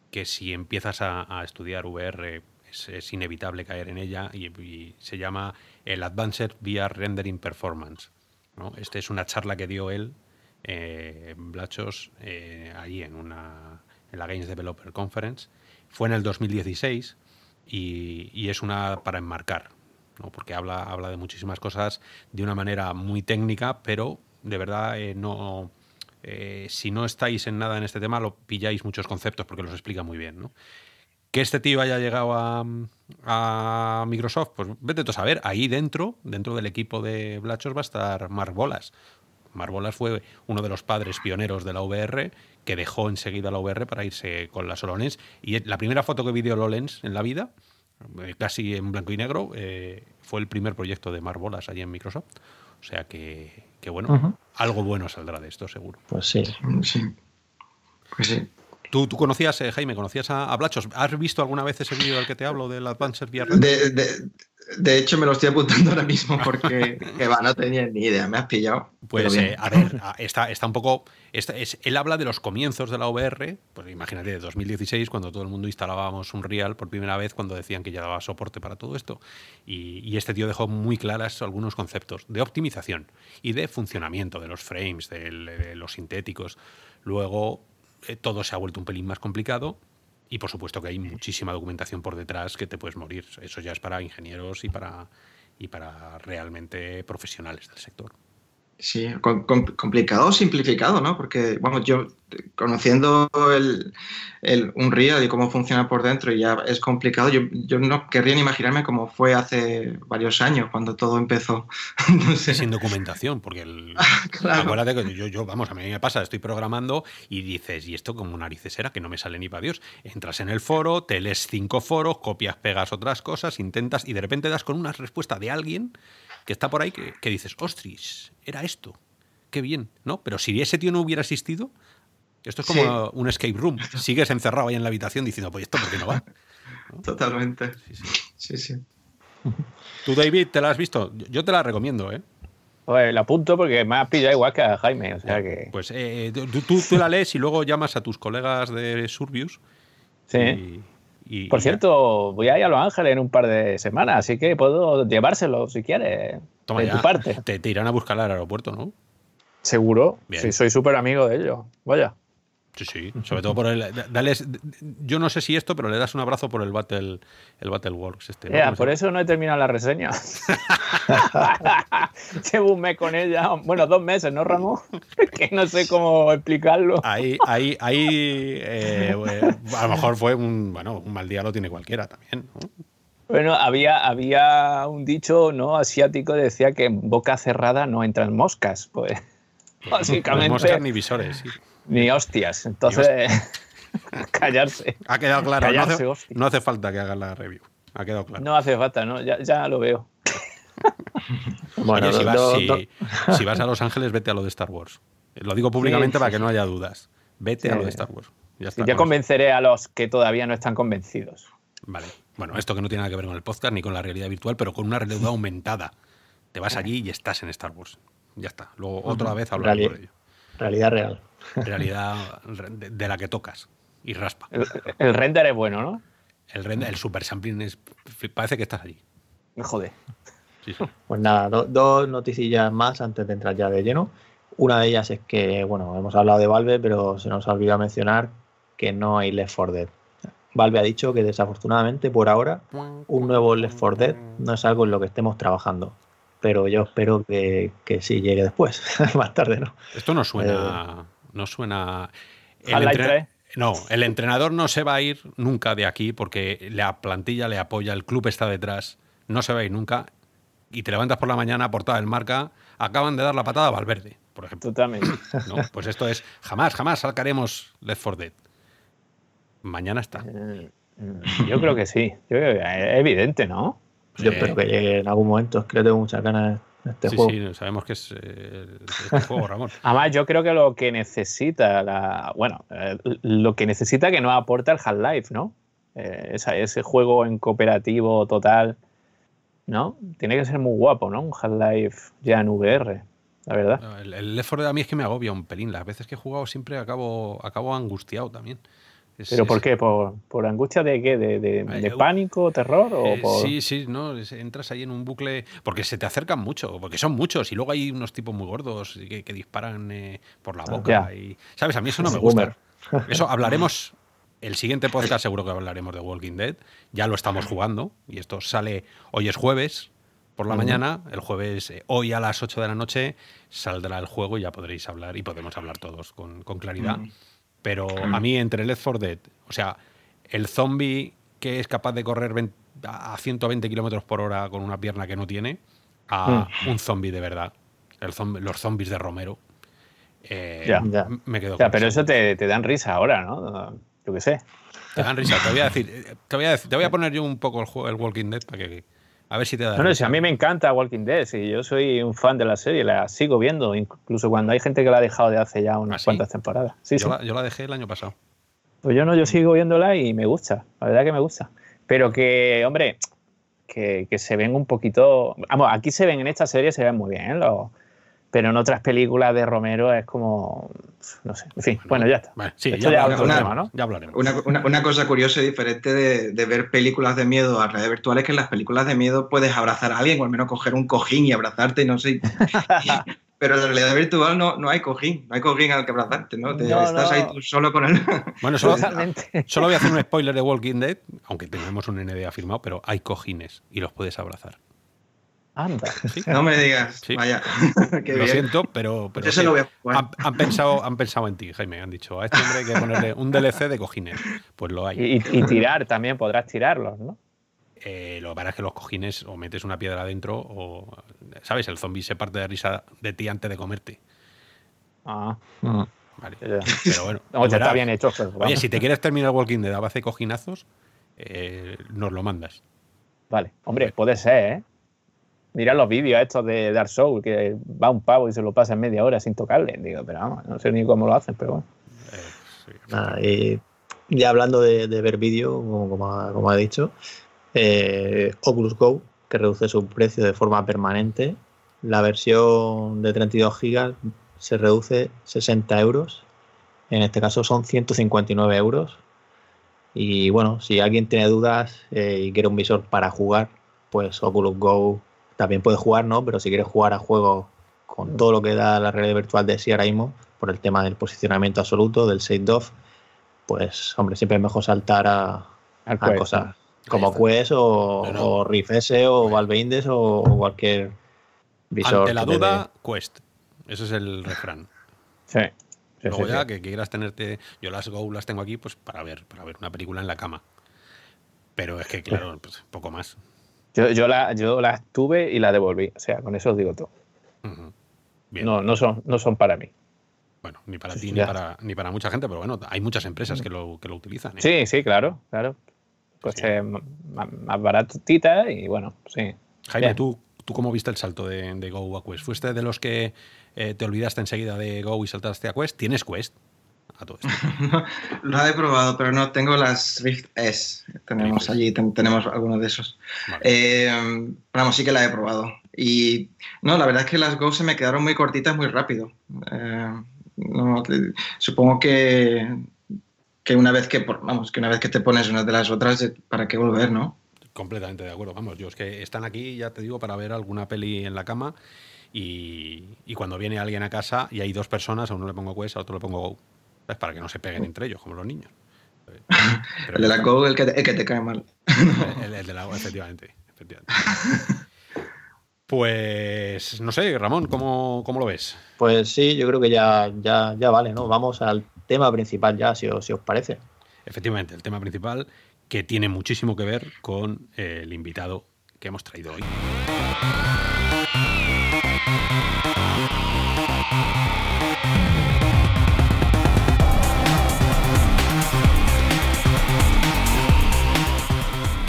que si empiezas a, estudiar VR es, inevitable caer en ella y, se llama el Advanced VR Rendering Performance. ¿no? Esta es una charla que dio él, eh, Blachos, eh, ahí en una en la Games Developer Conference. Fue en el 2016 y, es una para enmarcar, ¿no? porque habla, habla de muchísimas cosas de una manera muy técnica, pero de verdad eh, no... Eh, si no estáis en nada en este tema, lo pilláis muchos conceptos porque los explica muy bien. ¿no? Que este tío haya llegado a, Microsoft, pues vete tú a saber. Ahí dentro, dentro del equipo de Blachos va a estar Mark Bolas. Mark Bolas fue uno de los padres pioneros de la VR que dejó enseguida la VR para irse con la HoloLens. Y la primera foto que vi de HoloLens en la vida, eh, casi en blanco y negro, eh, fue el primer proyecto de Mark Bolas allí en Microsoft. O sea que, bueno, algo bueno saldrá de esto, seguro. Pues sí. Sí. Pues sí. ¿Tú, tú conocías, eh, Jaime, conocías a, Blachos? ¿Has visto alguna vez ese vídeo del que te hablo del Advanced VR? De, de hecho, me lo estoy apuntando ahora mismo porque va, no tenía ni idea, me has pillado. Pues, eh, a ver, está, está un poco. es, él habla de los comienzos de la VR, pues imagínate, de 2016, cuando todo el mundo instalábamos un Real por primera vez, cuando decían que ya daba soporte para todo esto. Y, este tío dejó muy claras algunos conceptos de optimización y de funcionamiento de los frames, de, los sintéticos. Luego, eh, todo se ha vuelto un pelín más complicado y por supuesto que hay muchísima documentación por detrás que te puedes morir. Eso ya es para ingenieros y para, y para realmente profesionales del sector. Sí, complicado o simplificado, ¿no? Porque, bueno, yo conociendo el, el Unreal y cómo funciona por dentro y ya es complicado, yo, yo, no querría ni imaginarme cómo fue hace varios años cuando todo empezó. Sin documentación, porque el, acuérdate que yo, yo, vamos, a mí me pasa, estoy programando y dices, ¿y esto como narices era? Que no me sale ni para Dios. Entras en el foro, te lees cinco foros, copias, pegas otras cosas, intentas y de repente das con una respuesta de alguien que está por ahí que, dices, ostras, era esto, qué bien, ¿no? Pero si ese tío no hubiera existido, esto es como un escape room. Sigues encerrado ahí en la habitación diciendo, pues esto, ¿por qué no va? Totalmente. Sí, sí. ¿Tú, David, te la has visto? Yo te la recomiendo, ¿eh? Pues la apunto porque me ha pillado igual que a Jaime. O sea que... Pues eh, tú, tú, la lees y luego llamas a tus colegas de Surbius. Sí. Por cierto, voy a ir a Los Ángeles en un par de semanas, así que puedo llevárselo si quieres. Toma de tu parte. Te, irán a buscar al aeropuerto, ¿no? Seguro. Sí, soy súper amigo de ellos. Vaya. Sí, sí. Sobre todo por el. yo no sé si esto, pero le das un abrazo por el Battle, el Battleworks. Este, por eso no he terminado la reseña. Llevo un mes con ella. Bueno, dos meses, ¿no, Ramón? que no sé cómo explicarlo. Ahí, ahí, ahí. Eh, a lo mejor fue un. Bueno, un mal día lo tiene cualquiera también. Bueno, había, había un dicho no asiático que decía que en boca cerrada no entran moscas. Pues básicamente. moscas ni visores, sí. Ni hostias. Entonces, callarse. Ha quedado claro. no, hace, falta que hagas la review. Ha quedado claro. No hace falta, ¿no? Ya, lo veo. bueno, si, vas, a Los Ángeles, vete a lo de Star Wars. Lo digo públicamente para que no haya dudas. Vete a lo de Star Wars. Ya yo convenceré a los que todavía no están convencidos. Vale. Bueno, esto que no tiene nada que ver con el podcast ni con la realidad virtual, pero con una realidad aumentada. Te vas allí y estás en Star Wars. Ya está. Luego otra vez hablaré por ello. Realidad real realidad de, la que tocas y raspa. El, render es bueno, ¿no? El render, el super sampling es, parece que estás allí. Me jode. Pues nada, dos noticias más antes de entrar ya de lleno. Una de ellas es que, bueno, hemos hablado de Valve, pero se nos ha olvidado mencionar que no hay Left 4 Dead. Valve ha dicho que desafortunadamente por ahora un nuevo Left 4 Dead no es algo en lo que estemos trabajando. Pero yo espero que, que sí llegue después, más tarde, ¿no? Esto no suena. No suena. El no, el entrenador no se va a ir nunca de aquí porque la plantilla le apoya, el club está detrás, no se va a ir nunca. Y te levantas por la mañana, portada del marca, acaban de dar la patada a Valverde, por ejemplo. Totalmente. Pues esto es, jamás, jamás sacaremos Left 4 Dead. Mañana está. Eh, yo creo que sí. Yo creo que es evidente, ¿no? Yo espero que llegue en algún momento. Creo que tengo muchas ganas este sí, sí, sabemos que es eh, este juego, Ramón. Además, yo creo que lo que necesita, la, bueno, eh, lo que necesita que no aporta el Half-Life, ¿no? Eh, ese juego en cooperativo total, ¿no? Tiene que ser muy guapo, ¿no? Un Half-Life ya en VR, la verdad. el, el Left 4 Dead a mí es que me agobia un pelín. Las veces que he jugado siempre acabo, acabo angustiado también. ¿Pero por qué? ¿Por, angustia de qué? ¿De, pánico, terror? O eh, Sí, sí, no, entras ahí en un bucle, porque se te acercan mucho, porque son muchos, y luego hay unos tipos muy gordos que, disparan eh, por la boca. Y, ¿Sabes? A mí eso no me gusta. Eso hablaremos El siguiente podcast seguro que hablaremos de Walking Dead. Ya lo estamos jugando y esto sale, hoy es jueves por la mañana, el jueves, eh, hoy a las 8 de la noche saldrá el juego y ya podréis hablar y podemos hablar todos con, con claridad. Pero a mí entre Left 4 Dead, o sea, el zombie que es capaz de correr 20 a 120 kilómetros por hora con una pierna que no tiene, a un zombie de verdad. El zombi- los zombies de Romero. eh, Ya. Ya. Me quedo sea, con pero eso. eso te, te dan risa ahora, ¿no? Yo qué sé. Te dan risa. Te voy a decir, eh, te voy a, decir- te voy a poner yo un poco el, juego, el Walking Dead para que a ver si te da. No, no, si a mí me encanta Walking Dead, si yo soy un fan de la serie, la sigo viendo, incluso cuando hay gente que la ha dejado de hace ya unas ¿Ah, sí? cuantas temporadas. Sí, yo, sí. La, yo la dejé el año pasado. Pues yo no, yo sigo viéndola y me gusta, la verdad que me gusta. Pero que, hombre, que, que se ven un poquito. Vamos, aquí se ven en esta serie, se ven muy bien, ¿eh? Los- pero en otras películas de Romero es como. No sé. En fin, bueno, ya está. Vale, sí, Esto ya, hablaremos, una- tema, ¿no? ya hablaremos. Una, una- una cosa curiosa y diferente de, de ver películas de miedo a realidad virtual es que en las películas de miedo puedes abrazar a alguien o al menos coger un cojín y abrazarte y no sé. Pero en la realidad virtual no, no hay cojín, no hay cojín al que abrazarte, ¿no? Te- No, estás no. ahí tú solo con él. Bueno, solo, solo voy a hacer un spoiler de Walking Dead, aunque tenemos un NDA firmado, pero hay cojines y los puedes abrazar. Anda. no me digas, Sí. vaya. Qué lo bien. siento, pero, pero Eso sí, lo voy a jugar. han, han pensado, han pensado en ti, Jaime. Han dicho, a este hombre hay que ponerle un DLC de cojines. Pues lo hay. Y, y tirar también, podrás tirarlos, ¿no? Eh, lo que pasa es que los cojines o metes una piedra adentro o, ¿sabes? El zombie se parte de risa de ti antes de comerte. Ah, Vale. ya. Pero bueno. No, está bien hecho. pero Oye, si te quieres terminar Walking Dead a base de cojinazos, eh, nos lo mandas. Vale, hombre, puede ser, ¿eh? Mira los vídeos estos de Dark Souls, que va un pavo y se lo pasa en media hora sin tocarle. Digo, pero vamos, no sé ni cómo lo hacen, pero bueno. Y ya hablando de, ver vídeo, como, como dicho, eh, Oculus Go, que reduce su precio de forma permanente, la versión de 32 gigas se reduce 60 euros. En este caso son 159 euros. Y bueno, si alguien tiene dudas eh, y quiere un visor para jugar, pues Oculus Go también puede jugar, ¿no? Pero si quieres jugar a juegos con todo lo que da la realidad virtual de sí ahora mismo, por el tema del posicionamiento absoluto, del shade off, pues hombre, siempre es mejor saltar a, a cosas como. Quest o, No, no. o Rift S o Valve Index o cualquier visor. Ante la duda, Quest. Ese es el refrán. Sí. Sí, Luego sí, ya sí. que quieras tenerte. Yo las Go las tengo aquí pues para ver, para ver una película en la cama. Pero es que, claro, pues, poco más. Yo, yo, la, yo las tuve y la devolví. O sea, con eso os digo todo. Bien. No, no, son, no son para mí. Bueno, ni para Sí, ti ni para, ni para mucha gente, pero bueno, hay muchas empresas que lo, que lo utilizan. ¿eh? Sí, sí, claro, claro. Pues Sí. eh, más, más baratita y bueno, sí. Jaime, Bien. ¿tú, ¿tú cómo viste el salto de, de Go a Quest? ¿Fuiste de los que eh, te olvidaste enseguida de Go y saltaste a Quest? ¿Tienes Quest? A todo esto. Lo he probado, pero no tengo las Rift S. Tenemos allí, ten- tenemos algunos de esos. Vale. Eh, vamos, sí que la he probado. Y no, la verdad es que las Go se me quedaron muy cortitas muy rápido. Eh, no, supongo que, que una vez que vamos, que una vez que te pones una de las otras, eh, ¿para qué volver, no? Completamente de acuerdo. Vamos, yo es que están aquí, ya te digo, para ver alguna peli en la cama y, y cuando viene alguien a casa y hay dos personas, a uno le pongo Quest, a otro le pongo Go. ¿Sabes? Para que no se peguen entre ellos, como los niños. Pero El de la Go, el que, te- el que te cae mal. El, el de la efectivamente. efectivamente. Pues no sé, Ramón, ¿cómo, cómo lo ves? Pues sí, yo creo que ya, ya, ya vale, ¿no? Vamos al tema principal ya, si os, si os parece. Efectivamente, el tema principal que tiene muchísimo que ver con eh, el invitado que hemos traído hoy.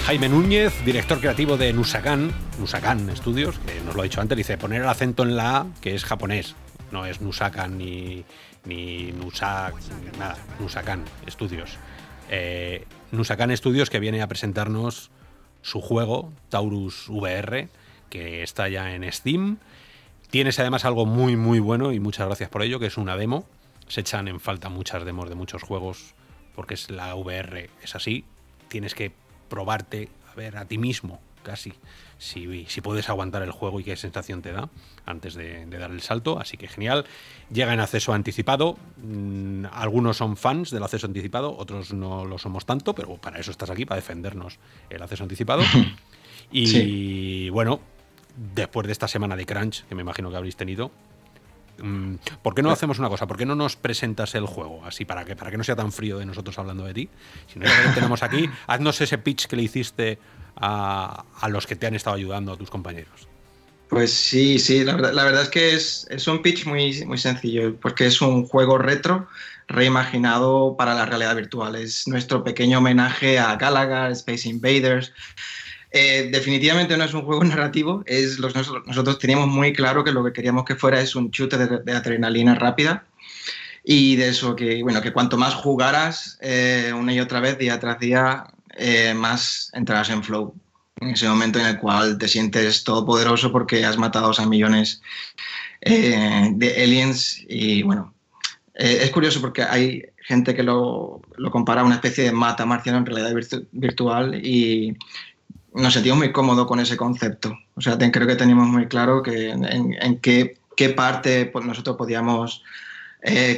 Jaime Núñez, director creativo de Nusakan, Nusakan Studios, que nos lo ha dicho antes, dice poner el acento en la A, que es japonés, no es Nusakan ni, ni Nusak, nada, Nusakan Studios. Eh, Nusakan Studios que viene a presentarnos su juego, Taurus VR, que está ya en Steam. Tienes además algo muy muy bueno y muchas gracias por ello, que es una demo. Se echan en falta muchas demos de muchos juegos porque es la VR es así. Tienes que probarte a ver a ti mismo casi si, si, puedes aguantar el juego y qué sensación te da antes de, dar el salto. Así que genial. Llega en acceso anticipado. Mm, algunos son fans del acceso anticipado, otros no lo somos tanto, pero para eso estás aquí, para defendernos el acceso anticipado. y bueno, después de esta semana de crunch, que me imagino que habréis tenido, ¿Por qué no hacemos una cosa? ¿Por qué no nos presentas el juego? Así para que, para que no sea tan frío de nosotros hablando de ti. Si no, ya tenemos aquí, haznos ese pitch que le hiciste a, los que te han estado ayudando, a tus compañeros. Pues sí, sí, la verdad, es que es, un pitch muy, muy sencillo, porque es un juego retro reimaginado para la realidad virtual. Es nuestro pequeño homenaje a Galaga, Space Invaders. Eh, definitivamente no es un juego narrativo, es nosotros, teníamos muy claro que lo que queríamos que fuera es un chute de, adrenalina rápida y de eso que, bueno, que cuanto más jugaras eh, una y otra vez, día tras día, eh, más entrarás en flow. En ese momento en el cual te sientes todopoderoso porque has matado a millones de aliens y bueno, es curioso porque hay gente que lo, lo, compara a una especie de mata marciano en realidad virtual y nos sentimos muy cómodos con ese concepto. O sea, creo que teníamos muy claro que en, qué, qué, parte nosotros podíamos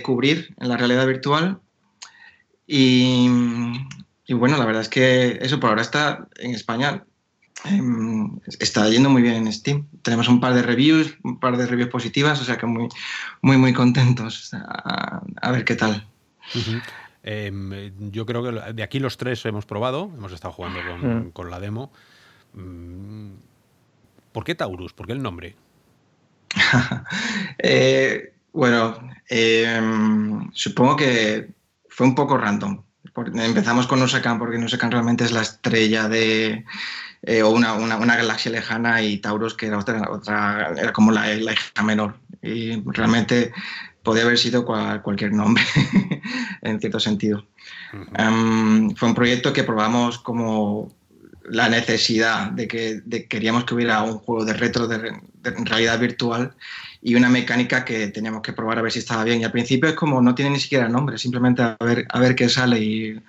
cubrir en la realidad virtual y, y bueno, la verdad es que eso por ahora está en España, em, está yendo muy bien en Steam. Tenemos un par de reviews, un par de reviews positivas, o sea que muy, muy, muy contentos. A, ver qué tal. Em, yo creo que de aquí los tres hemos probado, hemos estado jugando con, mm. la demo. Mm, ¿Por qué Taurus? ¿Por qué el nombre? Eh, bueno, em, supongo que fue un poco random empezamos con Nusakan porque Nusakan realmente es la estrella de eh, o una, una, galaxia lejana y Taurus que era otra, otra era como la, hija menor y realmente podía haber sido cualquier nombre en cierto sentido. Em, fue un proyecto que probamos como la necesidad de que queríamos que hubiera un juego de retro de, de realidad virtual y una mecánica que teníamos que probar a ver si estaba bien. Y al principio es como no tiene ni siquiera nombre, simplemente a ver, a ver qué sale y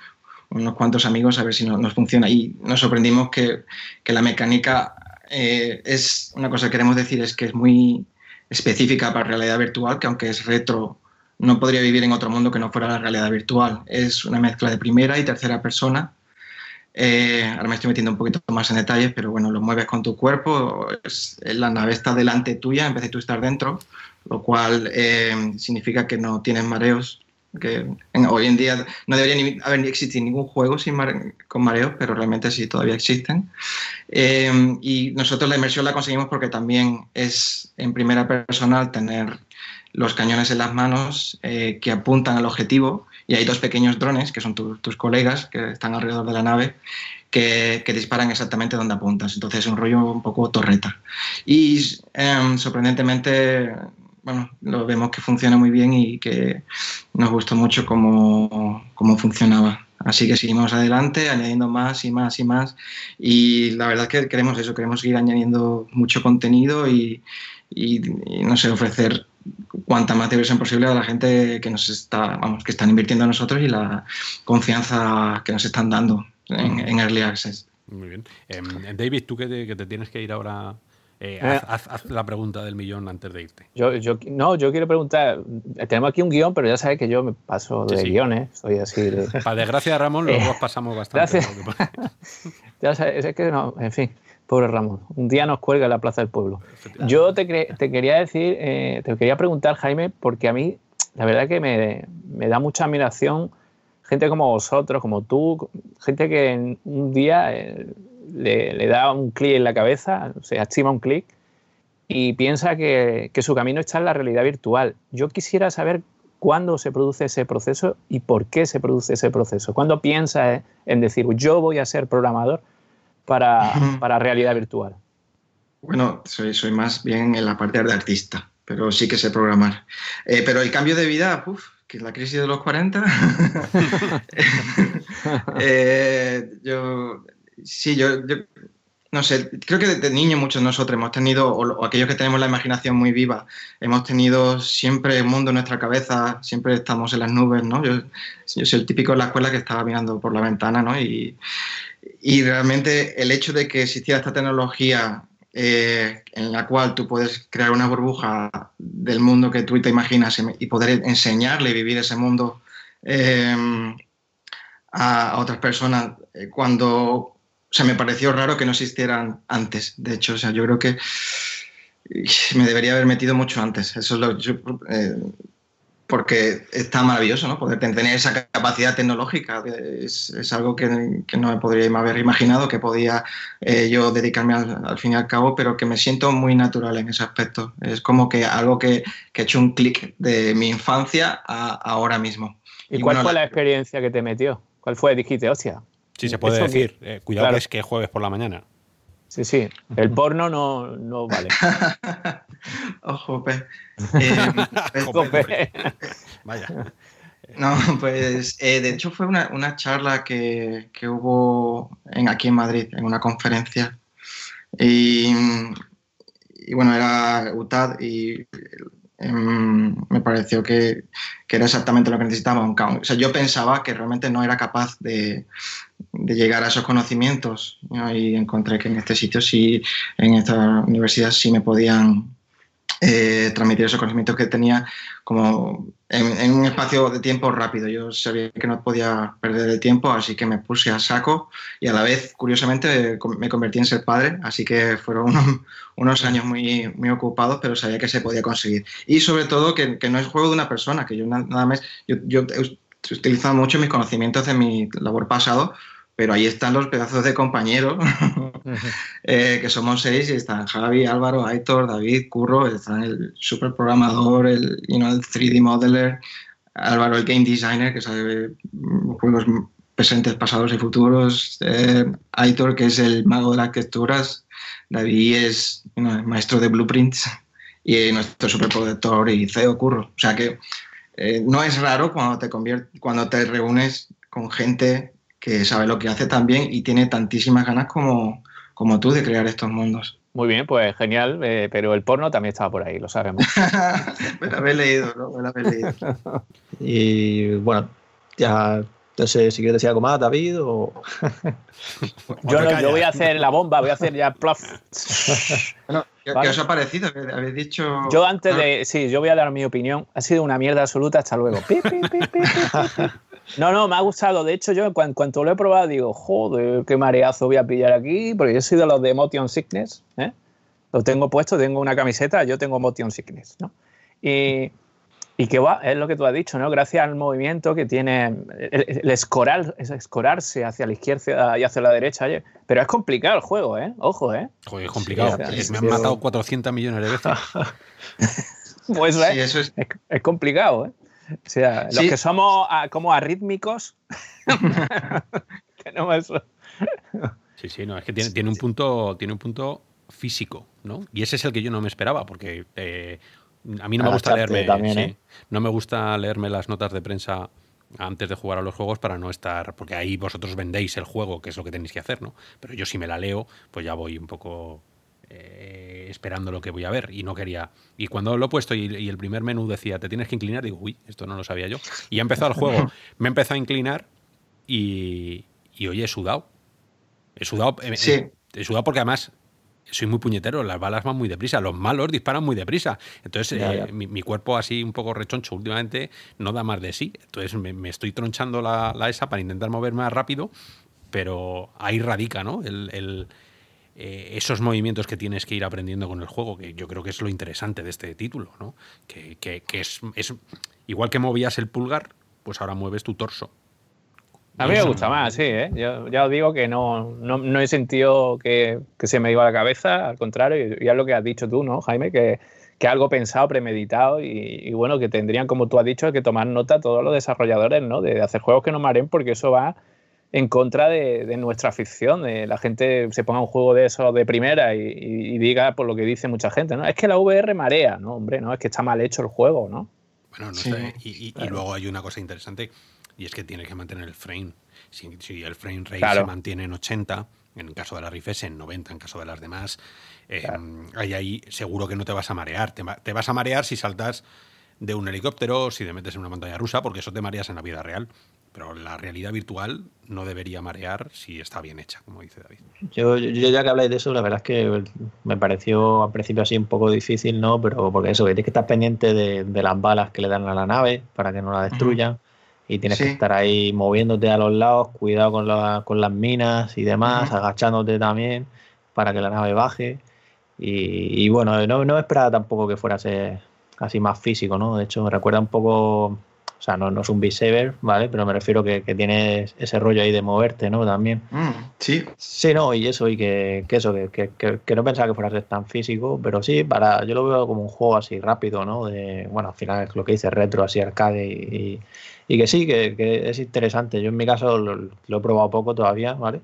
unos cuantos amigos a ver si nos funciona. Y nos sorprendimos que, que la mecánica eh, es una cosa que queremos decir es que es muy específica para realidad virtual, que aunque es retro, no podría vivir en otro mundo que no fuera la realidad virtual. Es una mezcla de primera y tercera persona eh, ahora me estoy metiendo un poquito más en detalles, pero bueno, lo mueves con tu cuerpo, la nave está delante tuya en vez de tú estar dentro, lo cual eh, significa que no tienes mareos. Que hoy en día no debería ni haber existir ningún juego sin con mareos, pero realmente sí todavía existen. Eh, y nosotros la inmersión la conseguimos porque también es en primera persona tener los cañones en las manos que apuntan al objetivo y hay dos pequeños drones, que son tus colegas, que están alrededor de la nave, que, que, disparan exactamente donde apuntas. Entonces es un rollo un poco torreta. Y em, sorprendentemente, bueno, lo vemos que funciona muy bien y que nos gustó mucho cómo, cómo funcionaba. Así que seguimos adelante, añadiendo más y más y más. Y la verdad es que queremos eso, queremos seguir añadiendo mucho contenido y, y no sé, ofrecer cuanta más diversión posible a la gente que nos está, vamos, que están invirtiendo en nosotros y la confianza que nos están dando en, Early Access. Muy bien. Em, David, tú que te, tienes que ir ahora eh, eh. haz, la pregunta del millón antes de irte. Yo, yo, no, yo quiero preguntar. Tenemos aquí un guion, pero ya sabes que yo me paso de guiones. Soy así de... Para desgracia de Ramón, los dos pasamos bastante. ya sabes, es que no, en fin. Pobre Ramón, un día nos cuelga en la Plaza del Pueblo. Yo te, quería decir, eh, te quería preguntar, Jaime, porque a mí la verdad que me, da mucha admiración gente como vosotros, como tú, gente que en un día eh, le, da un clic en la cabeza, se activa un clic y piensa que, su camino está en la realidad virtual. Yo quisiera saber cuándo se produce ese proceso y por qué se produce ese proceso. ¿Cuándo piensa en decir, yo voy a ser programador? para, realidad virtual? Bueno, soy, soy más bien en la parte de artista, pero sí que sé programar. Eh, pero el cambio de vida, uff, que es la crisis de los 40. Eh, yo, sí, yo, no sé, creo que desde niño muchos de nosotros hemos tenido, o, aquellos que tenemos la imaginación muy viva, hemos tenido siempre un mundo en nuestra cabeza, siempre estamos en las nubes, ¿no? Yo, soy el típico de la escuela que estaba mirando por la ventana, ¿no? Y, y realmente el hecho de que existiera esta tecnología eh, en la cual tú puedes crear una burbuja del mundo que tú te imaginas y poder enseñarle y vivir ese mundo eh, a, otras personas, eh, cuando o sea, me pareció raro que no existieran antes. De hecho, o sea, yo creo que me debería haber metido mucho antes. Eso es lo eh, porque está maravilloso, ¿no? Poder tener esa capacidad tecnológica. Es, es algo que, que, no me podría haber imaginado que podía eh, yo dedicarme al, fin y al cabo, pero que me siento muy natural en ese aspecto. Es como que algo que, que he hecho un clic de mi infancia a ahora mismo. ¿Y, cuál fue la, la experiencia que te metió? ¿Cuál fue? Dijiste, hostia, Sí, se puede decir. Eh, cuidado que es que jueves por la mañana. Sí, sí. El porno no, no vale. Ojo, pe. Eh, Ojo, pe. Vaya. No, pues eh, de hecho fue una, una charla que, que, hubo en, aquí en Madrid, en una conferencia. Y, y bueno, era UTAD y Em, me pareció que, que, era exactamente lo que necesitaba un O sea, yo pensaba que realmente no era capaz de, de llegar a esos conocimientos y encontré que en este sitio sí, en esta universidad sí me podían eh, transmitir esos conocimientos que tenía como en, un espacio de tiempo rápido. Yo sabía que no podía perder el tiempo, así que me puse a saco y a la vez, curiosamente, me convertí en ser padre, así que fueron unos, años muy, muy ocupados, pero sabía que se podía conseguir. Y sobre todo que, que no es juego de una persona, que yo nada más, yo, yo he utilizado mucho mis conocimientos de mi labor pasado pero ahí están los pedazos de compañeros, eh, que somos seis, y están Javi, Álvaro, Aitor, David, Curro, están el super programador, el, you know, el 3D modeler, Álvaro, el game designer, que sabe juegos presentes, pasados y futuros, eh, Aitor, que es el mago de las texturas, David es el maestro de blueprints, y nuestro superproductor y CEO Curro. O sea que eh, no es raro cuando te, cuando te reúnes con gente que sabe lo que hace también y tiene tantísimas ganas como, como tú de crear estos mundos. Muy bien, pues genial, eh, pero el porno también estaba por ahí, lo sabemos. me lo habéis leído, ¿no? Me lo habéis leído. y bueno, ya entonces, si quieres decir algo más, David, o... yo, no, yo voy a hacer la bomba, voy a hacer ya plof. ¿qué, os ha parecido? Habéis dicho. Yo antes de. Sí, yo voy a dar mi opinión. Ha sido una mierda absoluta. Hasta luego. No, no, me ha gustado. De hecho, yo en cuanto lo he probado, digo, joder, qué mareazo voy a pillar aquí, porque yo soy de los de Motion Sickness, ¿eh? Lo tengo puesto, tengo una camiseta, yo tengo Motion Sickness, ¿no? Y, y que va, es lo que tú has dicho, ¿no? Gracias al movimiento que tiene el, escorar, escorarse hacia la izquierda y hacia la derecha. Pero es complicado el juego, ¿eh? Ojo, ¿eh? Joder, es complicado. me han matado 400 millones de veces. pues sí, eso es... es complicado, ¿eh? O sea, los que somos ah, como arrítmicos, tenemos eso. Sí, sí, no, es que tiene, tiene, un punto, tiene un punto físico, ¿no? Y ese es el que yo no me esperaba, porque eh, a mí no me gusta leerme, ¿eh? no me gusta leerme las notas de prensa antes de jugar a los juegos para no estar, porque ahí vosotros vendéis el juego, que es lo que tenéis que hacer, ¿no? Pero yo si me la leo, pues ya voy un poco eh, esperando lo que voy a ver y no quería. Y cuando lo he puesto y, el primer menú decía, te tienes que inclinar, digo, uy, esto no lo sabía yo. Y ha empezado el juego, me he empezado a inclinar y, y oye, he sudado. He sudado, eh, he, sudado porque además soy muy puñetero, las balas van muy deprisa, los malos disparan muy deprisa. Entonces, eh, Mi, cuerpo así un poco rechoncho últimamente no da más de sí. Entonces me, estoy tronchando la, esa para intentar moverme más rápido, pero ahí radica, ¿no? el, eh, esos movimientos que tienes que ir aprendiendo con el juego, que yo creo que es lo interesante de este título, ¿no? Que, es, igual que movías el pulgar, pues ahora mueves tu torso. A mí me gusta más, sí, ¿eh? Yo ya os digo que no, no, he sentido que, se me iba la cabeza, al contrario, y, es lo que has dicho tú, ¿no, Jaime? Que, que algo pensado, premeditado y, bueno, que tendrían, como tú has dicho, que tomar nota todos los desarrolladores, ¿no? De, hacer juegos que no maren porque eso va en contra de, nuestra ficción, de la gente se ponga un juego de eso de primera y, diga por lo que dice mucha gente, ¿no? Es que la VR marea, ¿no? Hombre, no, es que está mal hecho el juego, ¿no? Bueno, no sé. Y, luego hay una cosa interesante y es que tiene que mantener el frame. Si, el frame rate se mantiene en 80, en el caso de la Rift en 90 en caso de las demás. Eh, ahí, ahí seguro que no te vas a marear. Te, te, vas a marear si saltas de un helicóptero o si te metes en una montaña rusa, porque eso te mareas en la vida real. Pero la realidad virtual no debería marear si está bien hecha, como dice David. Yo, yo ya que habláis de eso, la verdad es que me pareció al principio así un poco difícil, ¿no? Pero porque eso, que tienes que estar pendiente de, de las balas que le dan a la nave para que no la destruyan. Y tienes que estar ahí moviéndote a los lados, cuidado con, la, con las minas y demás, agachándote también para que la nave baje. Y, y bueno, no, no esperaba tampoco que fuera así más físico, ¿no? De hecho, me recuerda un poco o sea, no, no es un beat ¿vale? Pero me refiero que, que tiene ese rollo ahí de moverte, ¿no? También. Mm, sí. Sí, no, y eso, y que, que eso, que, que, no pensaba que fuera a ser tan físico, pero sí, para yo lo veo como un juego así rápido, ¿no? De, bueno, al final es lo que dice retro, así arcade, y, y que sí, que, es interesante. Yo en mi caso lo, he probado poco todavía, ¿vale?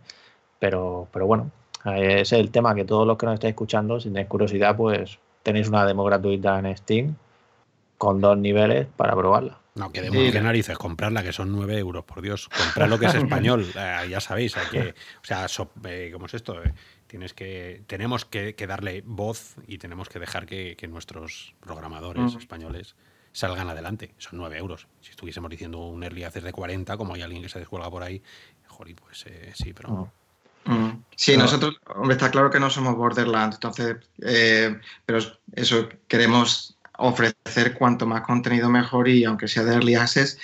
Pero, pero bueno, ese es el tema, que todos los que nos estáis escuchando, si tenéis curiosidad, pues tenéis una demo gratuita en Steam con dos niveles para probarla. No, que de narices, comprarla, que son 9 euros, por Dios. Comprar lo que es español, eh, ya sabéis, hay que, o sea, eh, ¿cómo es esto? Eh, tienes que, tenemos que, darle voz y tenemos que dejar que, nuestros programadores españoles salgan adelante. Son 9 euros. Si estuviésemos diciendo un early access de 40, como hay alguien que se descuelga por ahí, joder, pues sí, pero... Sí, nosotros, hombre, está claro que no somos Borderlands, entonces, pero eso, queremos ofrecer cuanto más contenido mejor y aunque sea de Early Access,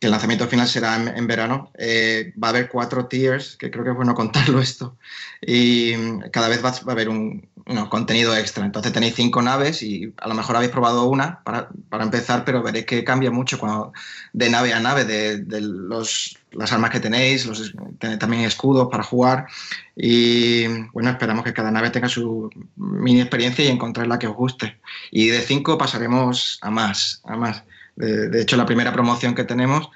que el lanzamiento final será en, verano, eh, va a haber cuatro tiers, que creo que es bueno contarlo esto, y cada vez va, a haber un, contenido extra. Entonces tenéis cinco naves y a lo mejor habéis probado una para, para empezar, pero veréis que cambia mucho cuando, de nave a nave, de, los, las armas que tenéis, los, también escudos para jugar. Y bueno, esperamos que cada nave tenga su mini experiencia y encontrar la que os guste. Y de cinco pasaremos a más, a más. De, hecho, la primera promoción que tenemos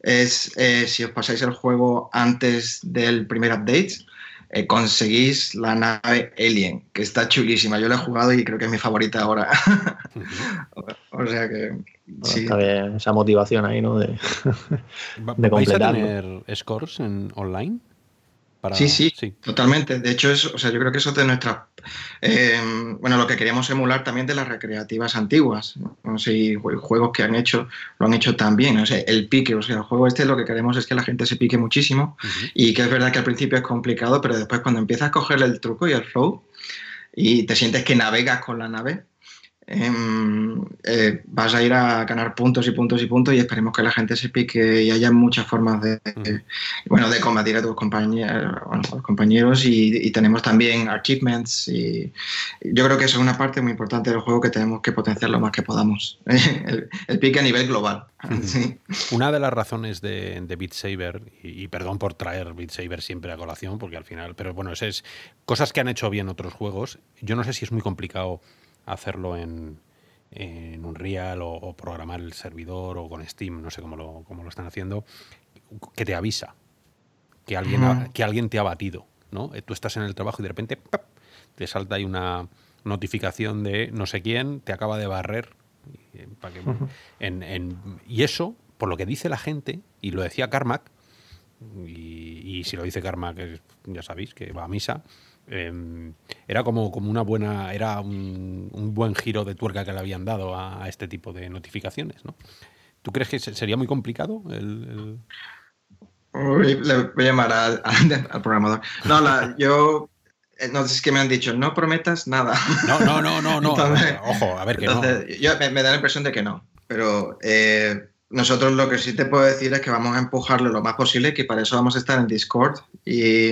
es eh, si os pasáis el juego antes del primer update, eh, conseguís la nave Alien, que está chulísima. Yo la he jugado y creo que es mi favorita ahora. o sea que. sí. esa motivación ahí, ¿no? De, de ¿Vais a tener scores en online? Sí, sí, totalmente. De hecho, o sea, yo creo que eso es de nuestra... Eh, bueno, lo que queríamos emular también de las recreativas antiguas. No sé si juegos que han hecho lo han hecho también. O sea, el pique, o sea, el juego este lo que queremos es que la gente se pique muchísimo y que es verdad que al principio es complicado, pero después cuando empiezas a cogerle el truco y el flow y te sientes que navegas con la nave, Em, eh, vas a ir a ganar puntos y puntos y puntos y esperemos que la gente se pique y haya muchas formas de, bueno, de combatir a tus compañeros, compañeros y, tenemos también achievements y yo creo que eso es una parte muy importante del juego que tenemos que potenciar lo más que podamos, el, pique a nivel global. Una de las razones de, de Beat Saber, y, perdón por traer Beat Saber siempre a colación, porque al final, pero bueno, es cosas que han hecho bien otros juegos, yo no sé si es muy complicado hacerlo en, en Unreal o, o, programar el servidor o con Steam, no sé cómo lo, cómo lo están haciendo, que te avisa que alguien, que alguien te ha batido. ¿no? Eh, tú estás en el trabajo y de repente te salta ahí una notificación de no sé quién te acaba de barrer. Eh, y eso, por lo que dice la gente, y lo decía Carmack, y, y si lo dice Carmack, ya sabéis que va a misa, Em, era como, como una buena, era un, buen giro de tuerca que le habían dado a, este tipo de notificaciones, ¿no? ¿Tú crees que sería muy complicado el, le voy a llamar al, programador. No, la, yo eh, no es que me han dicho, no prometas nada. No, no, no, no, no. Ojo, a ver que no. Yo, me, da la impresión de que no. Pero eh, nosotros lo que sí te puedo decir es que vamos a empujarlo lo más posible, que para eso vamos a estar en Discord y,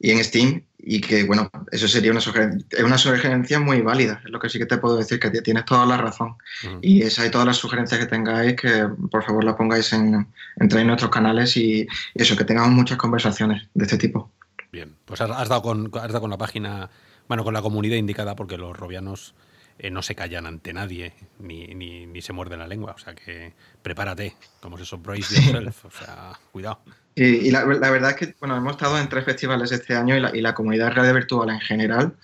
y en Steam y que, bueno, eso sería una sugerencia, es una sugerencia muy válida, es lo que sí que te puedo decir, que tienes toda la razón. Y esa y todas las sugerencias que tengáis, que por favor las pongáis en, en nuestros canales y, eso, que tengamos muchas conversaciones de este tipo. Bien, pues has, dado con, has dado con la página, bueno, con la comunidad indicada, porque los robianos eh, no se callan ante nadie, ni, ni, ni, se muerden la lengua, o sea que prepárate, como se surprise yourself, o sea, cuidado. Y, la, verdad es que bueno, hemos estado en tres festivales este año y la, y la comunidad de radio virtual en general.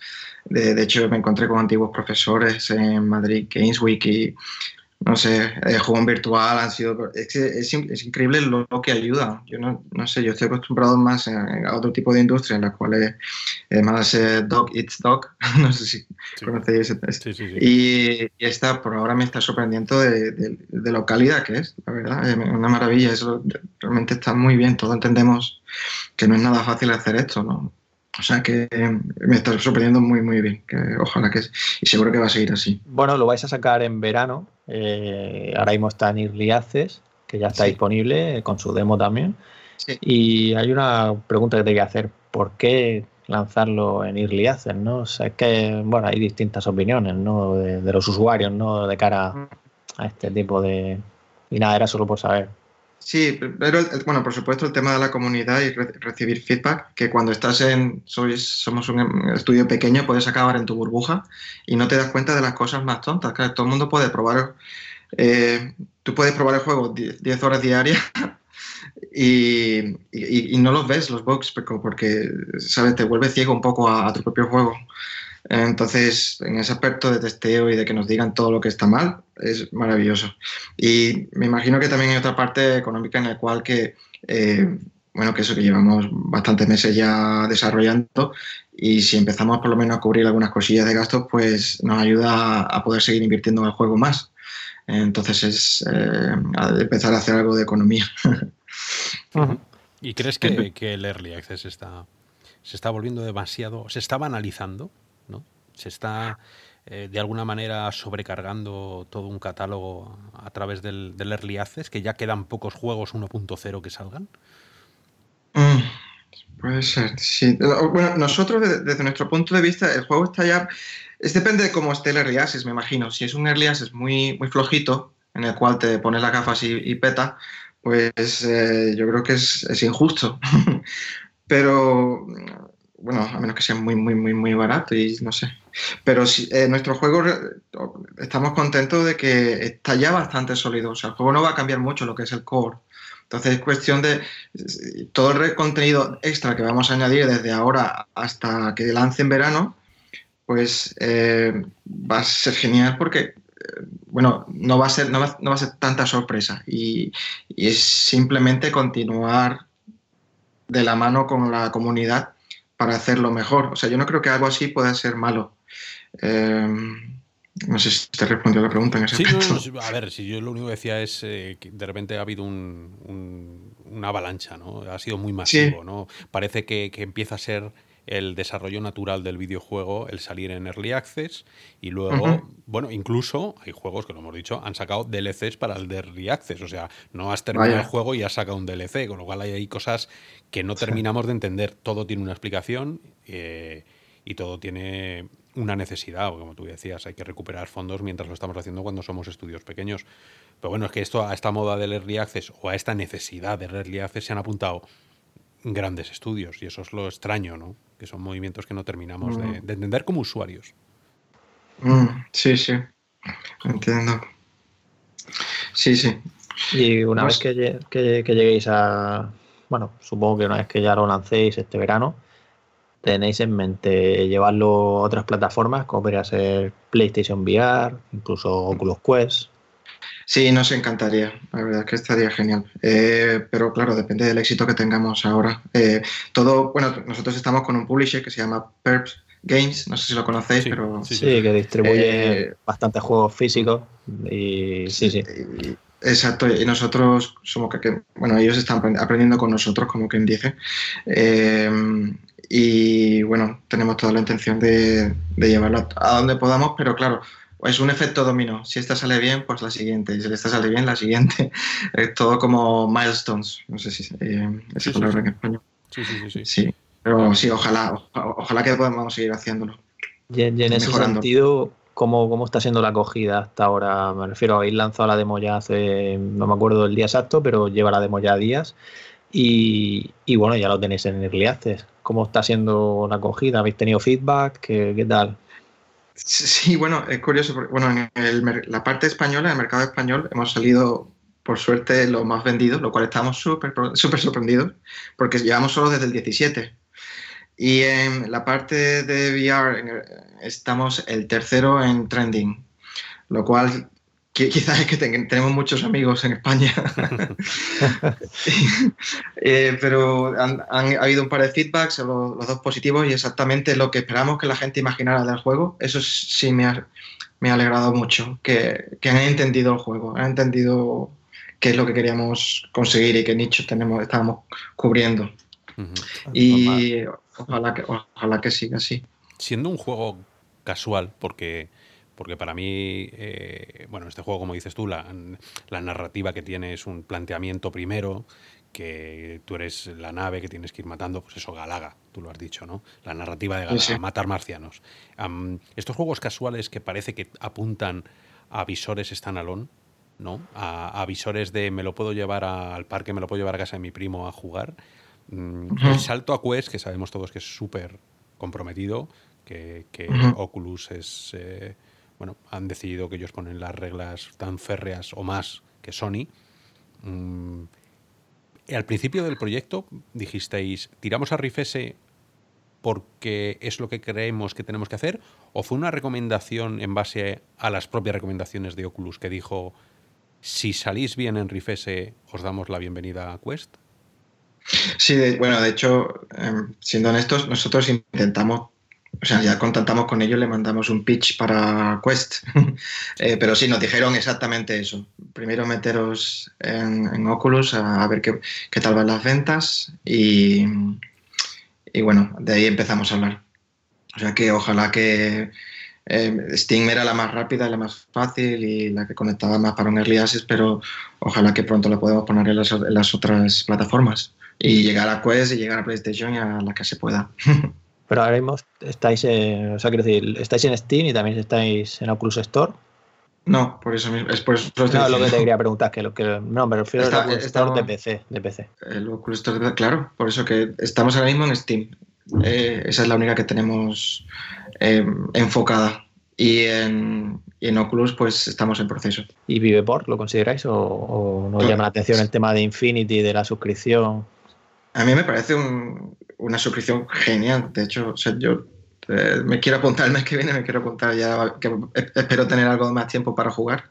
De, hecho, me encontré con antiguos profesores en Madrid, Games Week, y no sé, el juego en virtual han sido... Es, es, es increíble lo, que ayuda. Yo no, no, sé, yo estoy acostumbrado más a, otro tipo de industria en la cual es más eh, dog eats dog, no sé si sí. conocéis ese sí, sí, y, y, esta por ahora me está sorprendiendo de, de, de, lo cálida que es, la verdad, es una maravilla, eso realmente está muy bien, todos entendemos que no es nada fácil hacer esto, ¿no? O sea que me está sorprendiendo muy, muy bien. Que ojalá que. Y seguro que va a seguir así. Bueno, lo vais a sacar en verano. Eh, ahora mismo está en Early Access, que ya está sí. disponible con su demo también. Sí. Y hay una pregunta que te que hacer. ¿Por qué lanzarlo en Early Access? ¿no? O sea, es que bueno, hay distintas opiniones ¿no? de, de los usuarios ¿no? de cara a este tipo de. Y nada, era solo por saber. Sí, pero bueno, por supuesto el tema de la comunidad y re recibir feedback, que cuando estás en, sois, somos un estudio pequeño, puedes acabar en tu burbuja y no te das cuenta de las cosas más tontas. Todo el mundo puede probar, eh, tú puedes probar el juego 10 horas diarias y, no los ves, los bugs, porque, ¿sabes? Te vuelve ciego un poco a tu propio juego. Entonces, en ese aspecto de testeo y de que nos digan todo lo que está mal, es maravilloso. Y me imagino que también hay otra parte económica en la cual que, eh, bueno, que eso que llevamos bastantes meses ya desarrollando y si empezamos por lo menos a cubrir algunas cosillas de gastos, pues nos ayuda a poder seguir invirtiendo en el juego más. Entonces es eh, empezar a hacer algo de economía. ¿Y crees que, que, el Early Access está, se está volviendo demasiado, se está banalizando? ¿No? Se está eh, de alguna manera sobrecargando todo un catálogo a través del, Early Access, que ya quedan pocos juegos 1.0 que salgan. Mm, puede ser, sí. Bueno, nosotros desde, nuestro punto de vista, el juego está ya... Es, depende de cómo esté el Early Access, me imagino. Si es un Early Access muy, muy flojito, en el cual te pones las gafas y, peta, pues eh, yo creo que es injusto. Pero bueno, a menos que sea muy, muy, muy, muy barato y no sé. Pero si, eh, nuestro juego estamos contentos de que está ya bastante sólido. O sea, el juego no va a cambiar mucho lo que es el core. Entonces es cuestión de todo el contenido extra que vamos a añadir desde ahora hasta que lance en verano, pues eh, va a ser genial porque, eh, bueno, no va a ser, no va, no va a ser tanta sorpresa y, y es simplemente continuar de la mano con la comunidad para hacerlo mejor. O sea, yo no creo que algo así pueda ser malo. Eh, no sé si te respondió la pregunta en ese sí. No, a ver, si yo lo único que decía es eh, que de repente ha habido un, un, una avalancha, ¿no? Ha sido muy masivo, sí. ¿no? Parece que, que, empieza a ser el desarrollo natural del videojuego, el salir en Early Access y luego, uh -huh. bueno, incluso hay juegos que lo hemos dicho, han sacado DLCs para el de Early Access, o sea, no has terminado Vaya. el juego y has sacado un DLC, con lo cual hay ahí cosas que no terminamos de entender. Todo tiene una explicación eh, y todo tiene una necesidad, como tú decías, hay que recuperar fondos mientras lo estamos haciendo cuando somos estudios pequeños. Pero bueno, es que esto a esta moda del Early Access o a esta necesidad del Early Access se han apuntado grandes estudios y eso es lo extraño, ¿no? Que son movimientos que no terminamos mm. de, de, entender como usuarios. Mm, sí, sí, entiendo. Sí, sí. Y una pues... vez que, que, que, lleguéis a, bueno, supongo que una vez que ya lo lancéis este verano, tenéis en mente llevarlo a otras plataformas, como podría ser PlayStation VR, incluso Oculus Quest. Sí, nos encantaría, la verdad es que estaría genial. Eh, pero claro, depende del éxito que tengamos ahora. Eh, todo, bueno, nosotros estamos con un publisher que se llama Perps Games, no sé si lo conocéis, sí, pero... Sí, sí, que distribuye eh, bastantes juegos físicos y sí, sí. Y, exacto, y nosotros somos que, que, bueno, ellos están aprendiendo con nosotros, como quien dice. y bueno, tenemos toda la intención de, de llevarlo a, a donde podamos, pero claro, es un efecto dominó. Si esta sale bien, pues la siguiente. Y si esta sale bien, la siguiente. Es todo como milestones. No sé si eh, es sí, palabra sí, en español. Sí, sí, sí. sí. sí. Pero sí, ojalá, ojalá que podamos seguir haciéndolo. Y, en, y en ese sentido, ¿cómo, ¿cómo está siendo la acogida hasta ahora? Me refiero, habéis lanzado la demo ya hace, no me acuerdo del día exacto, pero lleva la demo ya días. Y, y, bueno, ya lo tenéis en Early Access. ¿Cómo está siendo la acogida? ¿Habéis tenido feedback? ¿Qué, qué tal? Sí, bueno, es curioso, porque bueno, en el, la parte española, en el mercado español, hemos salido, por suerte, los más vendidos, lo cual estamos súper súper sorprendidos, porque llevamos solo desde el 17. Y en la parte de VR estamos el tercero en trending, lo cual quizás es que tenemos muchos amigos en España. Eh, pero han, ha habido un par de feedbacks, los, dos positivos, y exactamente lo que esperamos que la gente imaginara del juego. Eso sí me ha, alegrado mucho, que, que han entendido el juego, han entendido qué es lo que queríamos conseguir y qué nicho tenemos, estábamos cubriendo. Y ojalá que, ojalá que siga así. Siendo un juego casual, porque porque para mí, eh, bueno, este juego, como dices tú, la, narrativa que tiene es un planteamiento primero, que tú eres la nave que tienes que ir matando, pues eso, Galaga, tú lo has dicho, ¿no? La narrativa de Galaga, matar marcianos. estos juegos casuales que parece que apuntan a visores standalone, ¿no? A, visores de me lo puedo llevar al parque, me lo puedo llevar a casa de mi primo a jugar. Mm, el salto a Quest, que sabemos todos que es súper comprometido, que, Oculus es... Eh, bueno, han decidido que ellos ponen las reglas tan férreas o más que Sony. Mm, al principio del proyecto dijisteis, ¿tiramos a Rifese porque es lo que creemos que tenemos que hacer? ¿O fue una recomendación en base a las propias recomendaciones de Oculus que dijo, si salís bien en Rifese, os damos la bienvenida a Quest? Sí, bueno, de hecho, em, siendo honestos, nosotros intentamos o sea, ya contactamos con ellos, le mandamos un pitch para Quest. Eh, pero sí, nos dijeron exactamente eso. Primero meteros en, Oculus a, ver qué, tal van las ventas y, y, bueno, de ahí empezamos a hablar. O sea que ojalá que eh, Steam era la más rápida, la más fácil y la que conectaba más para un Early Access, pero ojalá que pronto lo podamos poner en las otras plataformas y llegar a Quest y llegar a PlayStation y a la que se pueda. Pero ahora mismo estáis en, o sea, quiero decir, estáis en Steam y también estáis en Oculus Store. No, por eso mismo. Es por eso no, lo que te quería preguntar, que lo que no, me refiero al Oculus Store de PC, de PC. El Oculus Store de claro, por eso que estamos ahora mismo en Steam. Eh, esa es la única que tenemos eh, enfocada. Y en, y en, Oculus, pues estamos en proceso. ¿Y Viveport lo consideráis o, o no llama la atención el tema de Infinity, de la suscripción? A mí me parece un, una suscripción genial. De hecho, yo eh, me quiero apuntar el mes que viene, me quiero apuntar ya, que espero tener algo más tiempo para jugar.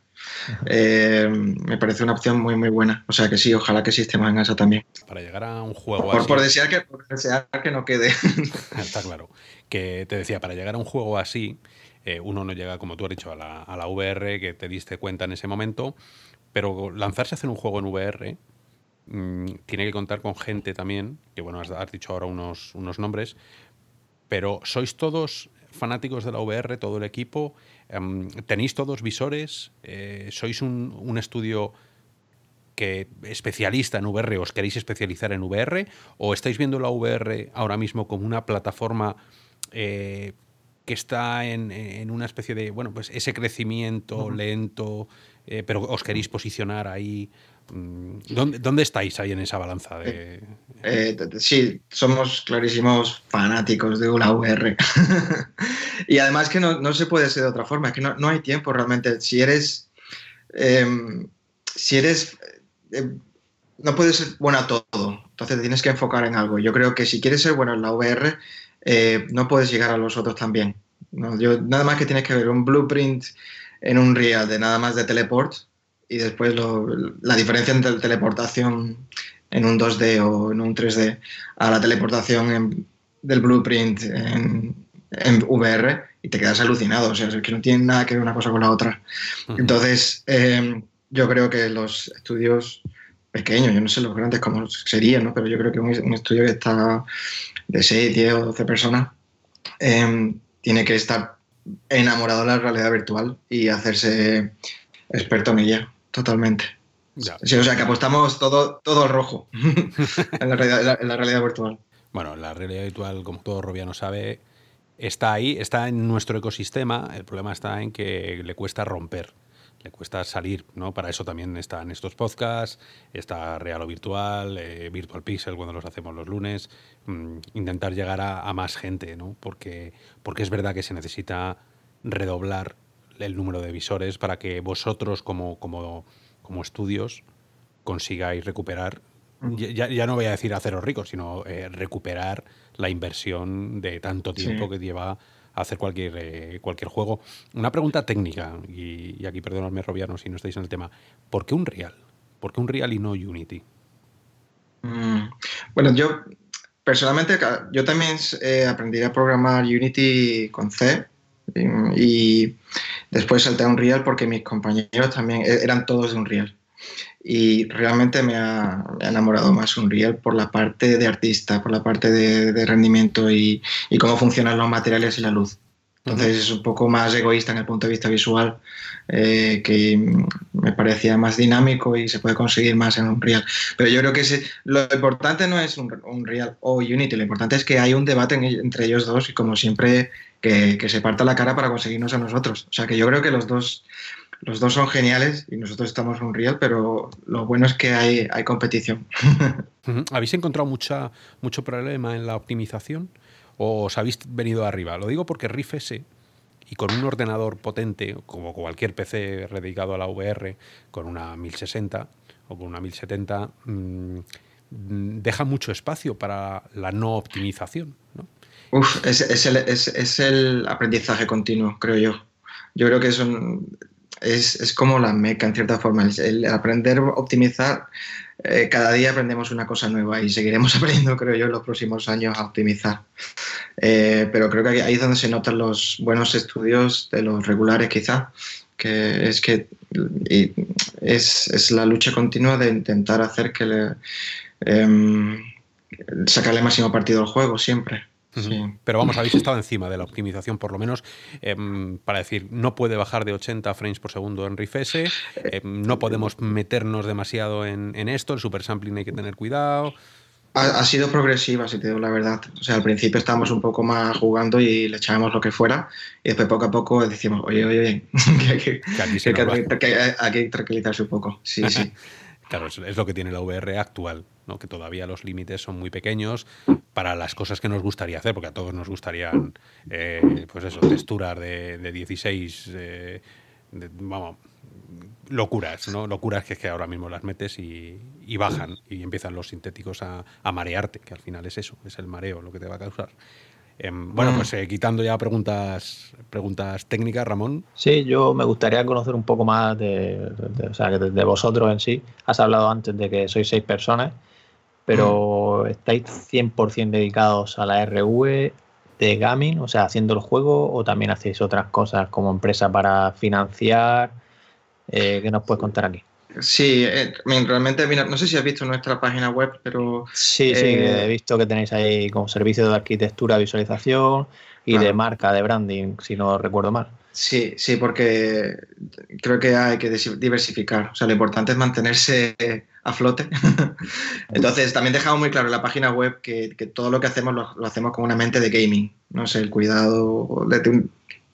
Eh, me parece una opción muy, muy buena. O sea que sí, ojalá que sistema en eso también. Para llegar a un juego por, así. Por desear, que, por desear que no quede. Está claro. Que te decía, para llegar a un juego así, eh, uno no llega, como tú has dicho, a la, a la VR que te diste cuenta en ese momento, pero lanzarse a hacer un juego en VR Mm, tiene que contar con gente también, que bueno, has, dicho ahora unos, unos nombres, pero ¿sois todos fanáticos de la VR, todo el equipo? Em, ¿Tenéis todos visores? Eh, ¿Sois un, estudio que especialista en VR, os queréis especializar en VR? ¿O estáis viendo la VR ahora mismo como una plataforma eh, que está en, una especie de, bueno, pues ese crecimiento lento, eh, pero os queréis posicionar ahí Mm, ¿Dónde, estáis ahí en esa balanza? De... Eh, sí, somos clarísimos fanáticos de la VR. y además que no, se puede ser de otra forma, es que no, hay tiempo realmente. Si eres... Em, si eres... Em, no puedes ser bueno a todo, entonces te tienes que enfocar en algo. Yo creo que si quieres ser bueno en la VR, eh, no puedes llegar a los otros también. Yo, nada más que tienes que ver un blueprint en un real de nada más de teleport, y después la diferencia entre la teleportación en un 2D o en un 3D a la teleportación del blueprint en, VR y te quedas alucinado. O sea, es que no tiene nada que ver una cosa con la otra. Entonces, em, yo creo que los estudios pequeños, yo no sé los grandes cómo serían, ¿no? pero yo creo que un, estudio que está de 6, 10 o 12 personas em, tiene que estar enamorado de la realidad virtual y hacerse experto en ella totalmente. Sí, o sea que apostamos todo, todo al rojo en, la realidad, virtual. Bueno, la realidad virtual, como todo Robiano sabe, está ahí, está en nuestro ecosistema. El problema está en que le cuesta romper, le cuesta salir, ¿no? Para eso también están estos podcasts, está Real o Virtual, eh, Virtual Pixel cuando los hacemos los lunes, mm, intentar llegar a, a, más gente, ¿no? Porque, porque es verdad que se necesita redoblar el número de visores para que vosotros como, como, como estudios consigáis recuperar, ya, ya, no voy a decir haceros ricos, sino eh, recuperar la inversión de tanto tiempo que lleva hacer cualquier, eh, cualquier juego. Una pregunta técnica, y, aquí perdonadme, Robiano, si no estáis en el tema. ¿Por qué un Real? ¿Por qué un Real y no Unity? Mm, bueno, yo personalmente, yo también eh, aprendí a programar Unity con C y, después salté a Unreal porque mis compañeros también e-, eran todos de Unreal. Y realmente me ha, enamorado más Unreal por la parte de artista, por la parte de, rendimiento y, cómo funcionan los materiales y la luz. Entonces es un poco más egoísta en el punto de vista visual, eh, que me parecía más dinámico y se puede conseguir más en Unreal. Pero yo creo que lo importante no es Unreal o Unity, lo importante es que hay un debate entre ellos dos y como siempre que, se parta la cara para conseguirnos a nosotros. O sea que yo creo que los dos, los dos son geniales y nosotros estamos en Unreal, pero lo bueno es que hay, hay competición. ¿Habéis encontrado mucha, mucho problema en la optimización o os habéis venido arriba? Lo digo porque Riff S y con un ordenador potente, como cualquier PC dedicado a la VR, con una 1060 o con una 1070, mm, deja mucho espacio para la no optimización. Uf, es, el, es, el, aprendizaje continuo, creo yo. Yo creo que es, es, como la meca, en cierta forma. El, aprender a optimizar, eh, cada día aprendemos una cosa nueva y seguiremos aprendiendo, creo yo, en los próximos años a optimizar. Eh, pero creo que ahí es donde se notan los buenos estudios de los regulares, quizá, que es que es, la lucha continua de intentar hacer que le, em, sacarle máximo partido al juego siempre. Pero vamos, habéis estado encima de la optimización, por lo menos, em, para decir, no puede bajar de 80 frames por segundo en RIFS, em, no podemos meternos demasiado en, esto, el super sampling hay que tener cuidado. Ha, sido progresiva, si te digo la verdad. O sea, al principio estábamos un poco más jugando y le echábamos lo que fuera, y después poco a poco decimos, oye, oye, oye, que, hay que tranquilizarse un poco. Sí, sí. Claro, es, lo que tiene la VR actual, ¿no? que todavía los límites son muy pequeños para las cosas que nos gustaría hacer, porque a todos nos gustarían, eh, pues eso, texturas de, 16, eh, vamos, locuras, ¿no? Locuras que, es que ahora mismo las metes y, bajan y empiezan los sintéticos a, a, marearte, que al final es eso, es el mareo lo que te va a causar. Em, bueno, pues eh, quitando ya preguntas, preguntas técnicas, Ramón. Sí, yo me gustaría conocer un poco más de, de, vosotros en sí. Has hablado antes de que sois seis personas, pero ¿estáis 100% dedicados a la RV de gaming, o sea, haciendo el juego, o también hacéis otras cosas como empresa para financiar? Eh, ¿Qué nos puedes contar aquí? Sí, eh, realmente, no sé si has visto nuestra página web, pero... Sí, sí, eh, he visto que tenéis ahí como servicio de arquitectura, visualización y de marca, de branding, si no recuerdo mal. Sí, sí, porque creo que hay que diversificar. O sea, lo importante es mantenerse a flote. Entonces, también dejamos muy claro en la página web que, todo lo que hacemos lo, hacemos con una mente de gaming. No sé, el cuidado de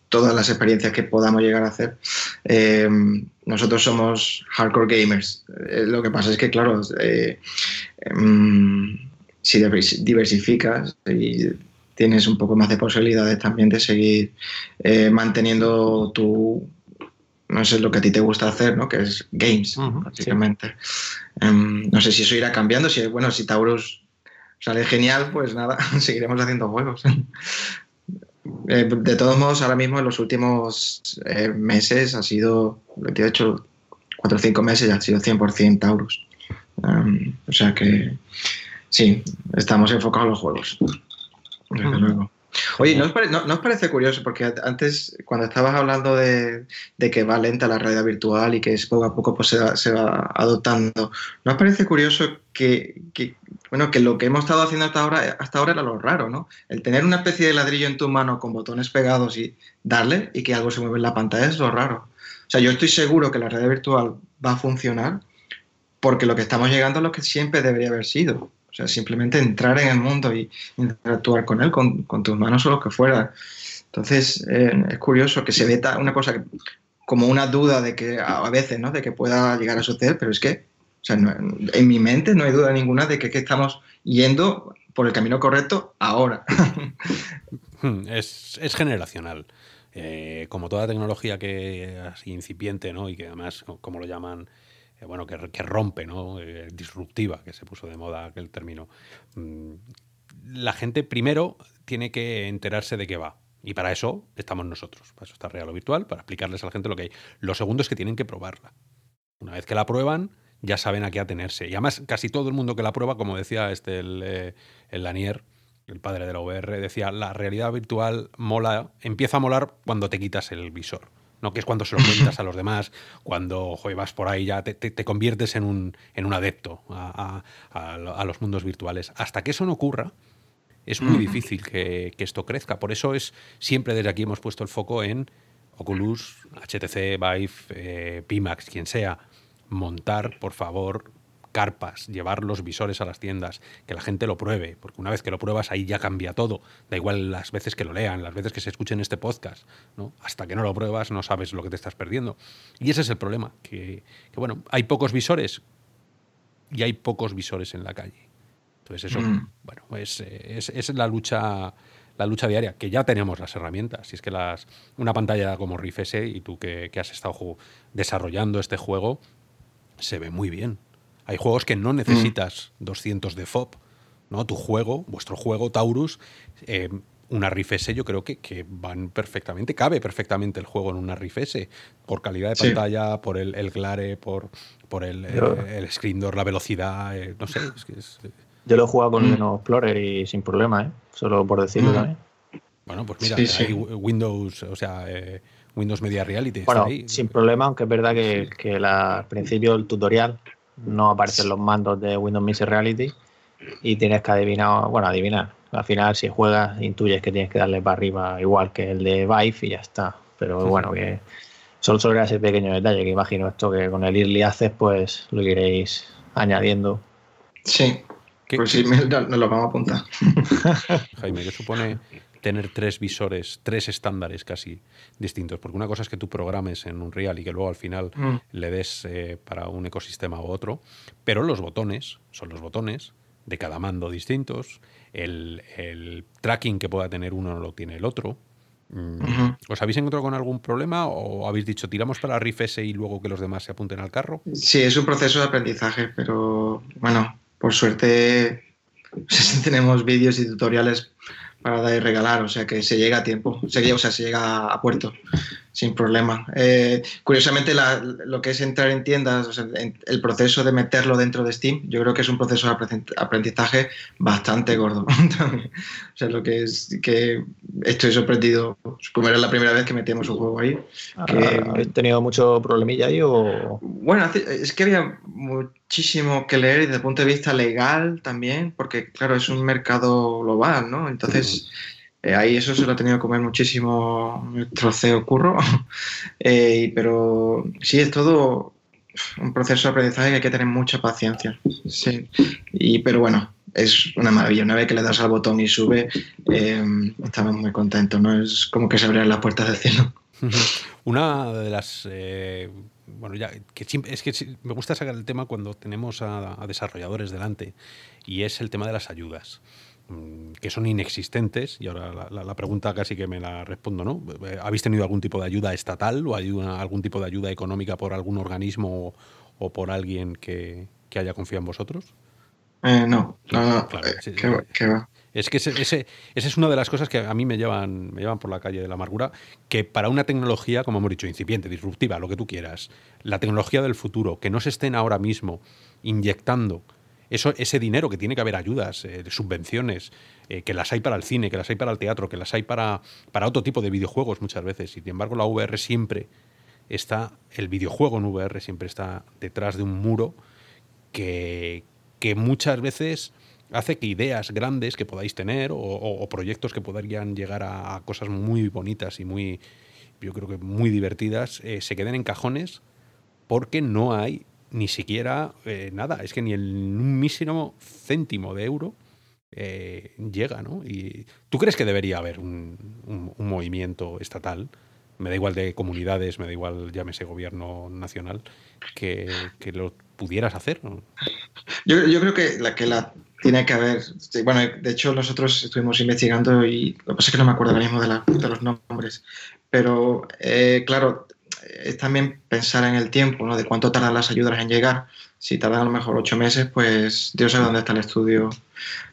todas las experiencias que podamos llegar a hacer. Eh, nosotros somos hardcore gamers. Eh, lo que pasa es que, claro, eh, em, si diversificas y tienes un poco más de posibilidades también de seguir manteniendo tu, no sé, lo que a ti te gusta hacer, ¿no? Que es games, básicamente. Em, no sé si eso irá cambiando, si, bueno, si Taurus sale genial, pues nada, seguiremos haciendo juegos. De todos modos, ahora mismo en los últimos meses ha sido he hecho cuatro o cinco meses ya ha sido 100% Taurus. o sea que sí, estamos enfocados en los juegos. Desde luego. Oye, ¿no os, parece curioso? Porque antes, cuando estabas hablando de, que va lenta la realidad virtual y que poco a poco pues, se, va, adoptando, ¿no os parece curioso que, bueno, que lo que hemos estado haciendo hasta ahora, hasta ahora era lo raro, ¿no? El tener una especie de ladrillo en tu mano con botones pegados y darle y que algo se mueve en la pantalla es lo raro. O sea, yo estoy seguro que la red virtual va a funcionar porque lo que estamos llegando es lo que siempre debería haber sido. O sea, simplemente entrar en el mundo y interactuar con él, con, tus manos o lo que fuera. Entonces, eh, es curioso que se ve una cosa como una duda de que a veces, ¿no? De que pueda llegar a suceder, pero es que, o sea, en mi mente no hay duda ninguna de que, que estamos yendo por el camino correcto ahora. Hmm, es, es generacional. Eh, como toda tecnología que así incipiente, ¿no? Y que además, como lo llaman, eh, bueno, que, rompe, ¿no? Eh, disruptiva, que se puso de moda aquel término. Mm, la gente primero tiene que enterarse de qué va. Y para eso estamos nosotros, para eso está Real o Virtual, para explicarles a la gente lo que hay. Lo segundo es que tienen que probarla. Una vez que la prueban, ya saben a qué atenerse. Y además, casi todo el mundo que la prueba, como decía este el, eh, Lanier, el padre de la VR, decía, la realidad virtual mola, empieza a molar cuando te quitas el visor. ¿No? que es cuando se lo cuentas a los demás, cuando vas por ahí ya te, conviertes en un, en un adepto a, los mundos virtuales. Hasta que eso no ocurra, es muy difícil que, esto crezca. Por eso es siempre desde aquí hemos puesto el foco en Oculus, HTC, Vive, eh, Pimax, quien sea, montar, por favor, carpas, llevar los visores a las tiendas, que la gente lo pruebe, porque una vez que lo pruebas ahí ya cambia todo. Da igual las veces que lo lean, las veces que se escuchen este podcast, ¿no? Hasta que no lo pruebas no sabes lo que te estás perdiendo. Y ese es el problema, que, bueno, hay pocos visores y hay pocos visores en la calle. Entonces eso, mm. bueno, es, es, la lucha la lucha diaria, que ya tenemos las herramientas. Si es que las, una pantalla como Rift S y tú que, que has estado desarrollando este juego, se ve muy bien. Hay juegos que no mm. necesitas 200 de FOB. ¿no? Tu juego, vuestro juego, Taurus, eh, una Rift S yo creo que, que, van perfectamente, cabe perfectamente el juego en una Rift S, por calidad de pantalla, por el, el, glare, por, por el, el, screen door, la velocidad, eh, no sé. Es eh. Yo lo he jugado con mm. Explorer y sin problema, ¿eh? solo por decirlo mm. también. Bueno, pues mira, hay Windows, o sea, Windows Media Reality. Bueno, sin problema, aunque es verdad que, que al principio el tutorial no aparecen los mandos de Windows Mixed Reality y tienes que adivinar, bueno, adivinar. Al final, si juegas, intuyes que tienes que darle para arriba igual que el de Vive y ya está. Pero bueno, que solo, solo era ese pequeño detalle que imagino esto que con el Early Access pues lo iréis añadiendo. Sí, pues sí, nos lo vamos a apuntar. Jaime, ¿qué supone tener tres visores, tres estándares casi distintos. Porque una cosa es que tú programes en un real y que luego al final mm. le des eh, para un ecosistema u otro, pero los botones son los botones de cada mando distintos, el, tracking que pueda tener uno no lo tiene el otro. Mm. ¿Os habéis encontrado con algún problema o habéis dicho tiramos para Riff S y luego que los demás se apunten al carro? Sí, es un proceso de aprendizaje, pero bueno, por suerte tenemos vídeos y tutoriales para dar y regalar, o sea que se llega a tiempo, se, o sea, se llega a puerto sin problema. Eh, curiosamente, lo que es entrar en tiendas, el proceso de meterlo dentro de Steam, yo creo que es un proceso de aprendizaje bastante gordo. o sea, lo que es que estoy sorprendido. Como era la primera vez que metíamos un juego ahí. Que, ¿Habéis tenido mucho problemilla ahí o...? Bueno, es que había muchísimo que leer desde el punto de vista legal también, porque claro, es un mercado global, ¿no? Entonces... Eh, ahí eso se lo ha tenido que comer muchísimo nuestro CEO Curro. Eh, pero sí, es todo un proceso de aprendizaje que hay que tener mucha paciencia. Sí. Y, pero bueno, es una maravilla. Una vez que le das al botón y sube, eh, estamos muy contentos. ¿no? Es como que se abren las puertas del cielo. Una de las. bueno, ya, que es que me gusta sacar el tema cuando tenemos a desarrolladores delante, y es el tema de las ayudas. Mm, que son inexistentes, y ahora la, pregunta casi que me la respondo, ¿no? ¿Habéis tenido algún tipo de ayuda estatal o ayuda, algún tipo de ayuda económica por algún organismo o, por alguien que, haya confiado en vosotros? Eh, no, no, eh, Es que ese, esa es una de las cosas que a mí me llevan, me llevan por la calle de la amargura, que para una tecnología, como hemos dicho, incipiente, disruptiva, lo que tú quieras, la tecnología del futuro, que no se estén ahora mismo inyectando ese dinero que tiene que haber ayudas, eh, subvenciones, eh, que las hay para el cine, que las hay para el teatro, que las hay para, para otro tipo de videojuegos muchas veces. Y sin embargo, la VR siempre está, el videojuego en VR siempre está detrás de un muro que, que muchas veces hace que ideas grandes que podáis tener o, proyectos que podrían llegar a, cosas muy bonitas y muy, yo creo que muy divertidas, eh, se queden en cajones porque no hay ni siquiera eh, nada, es que ni el, un mísero céntimo de euro eh, llega, ¿no? Y ¿Tú crees que debería haber un, movimiento estatal? Me da igual de comunidades, me da igual, llámese gobierno nacional, que, lo pudieras hacer. Yo, creo que la que la tiene que haber. Bueno, de hecho, nosotros estuvimos investigando y lo que pasa es que no me acuerdo ahora mismo de, los nombres. Pero, eh, claro, es también pensar en el tiempo, ¿no? De cuánto tardan las ayudas en llegar. si tardan a lo mejor ocho meses, pues Dios sabe dónde está el estudio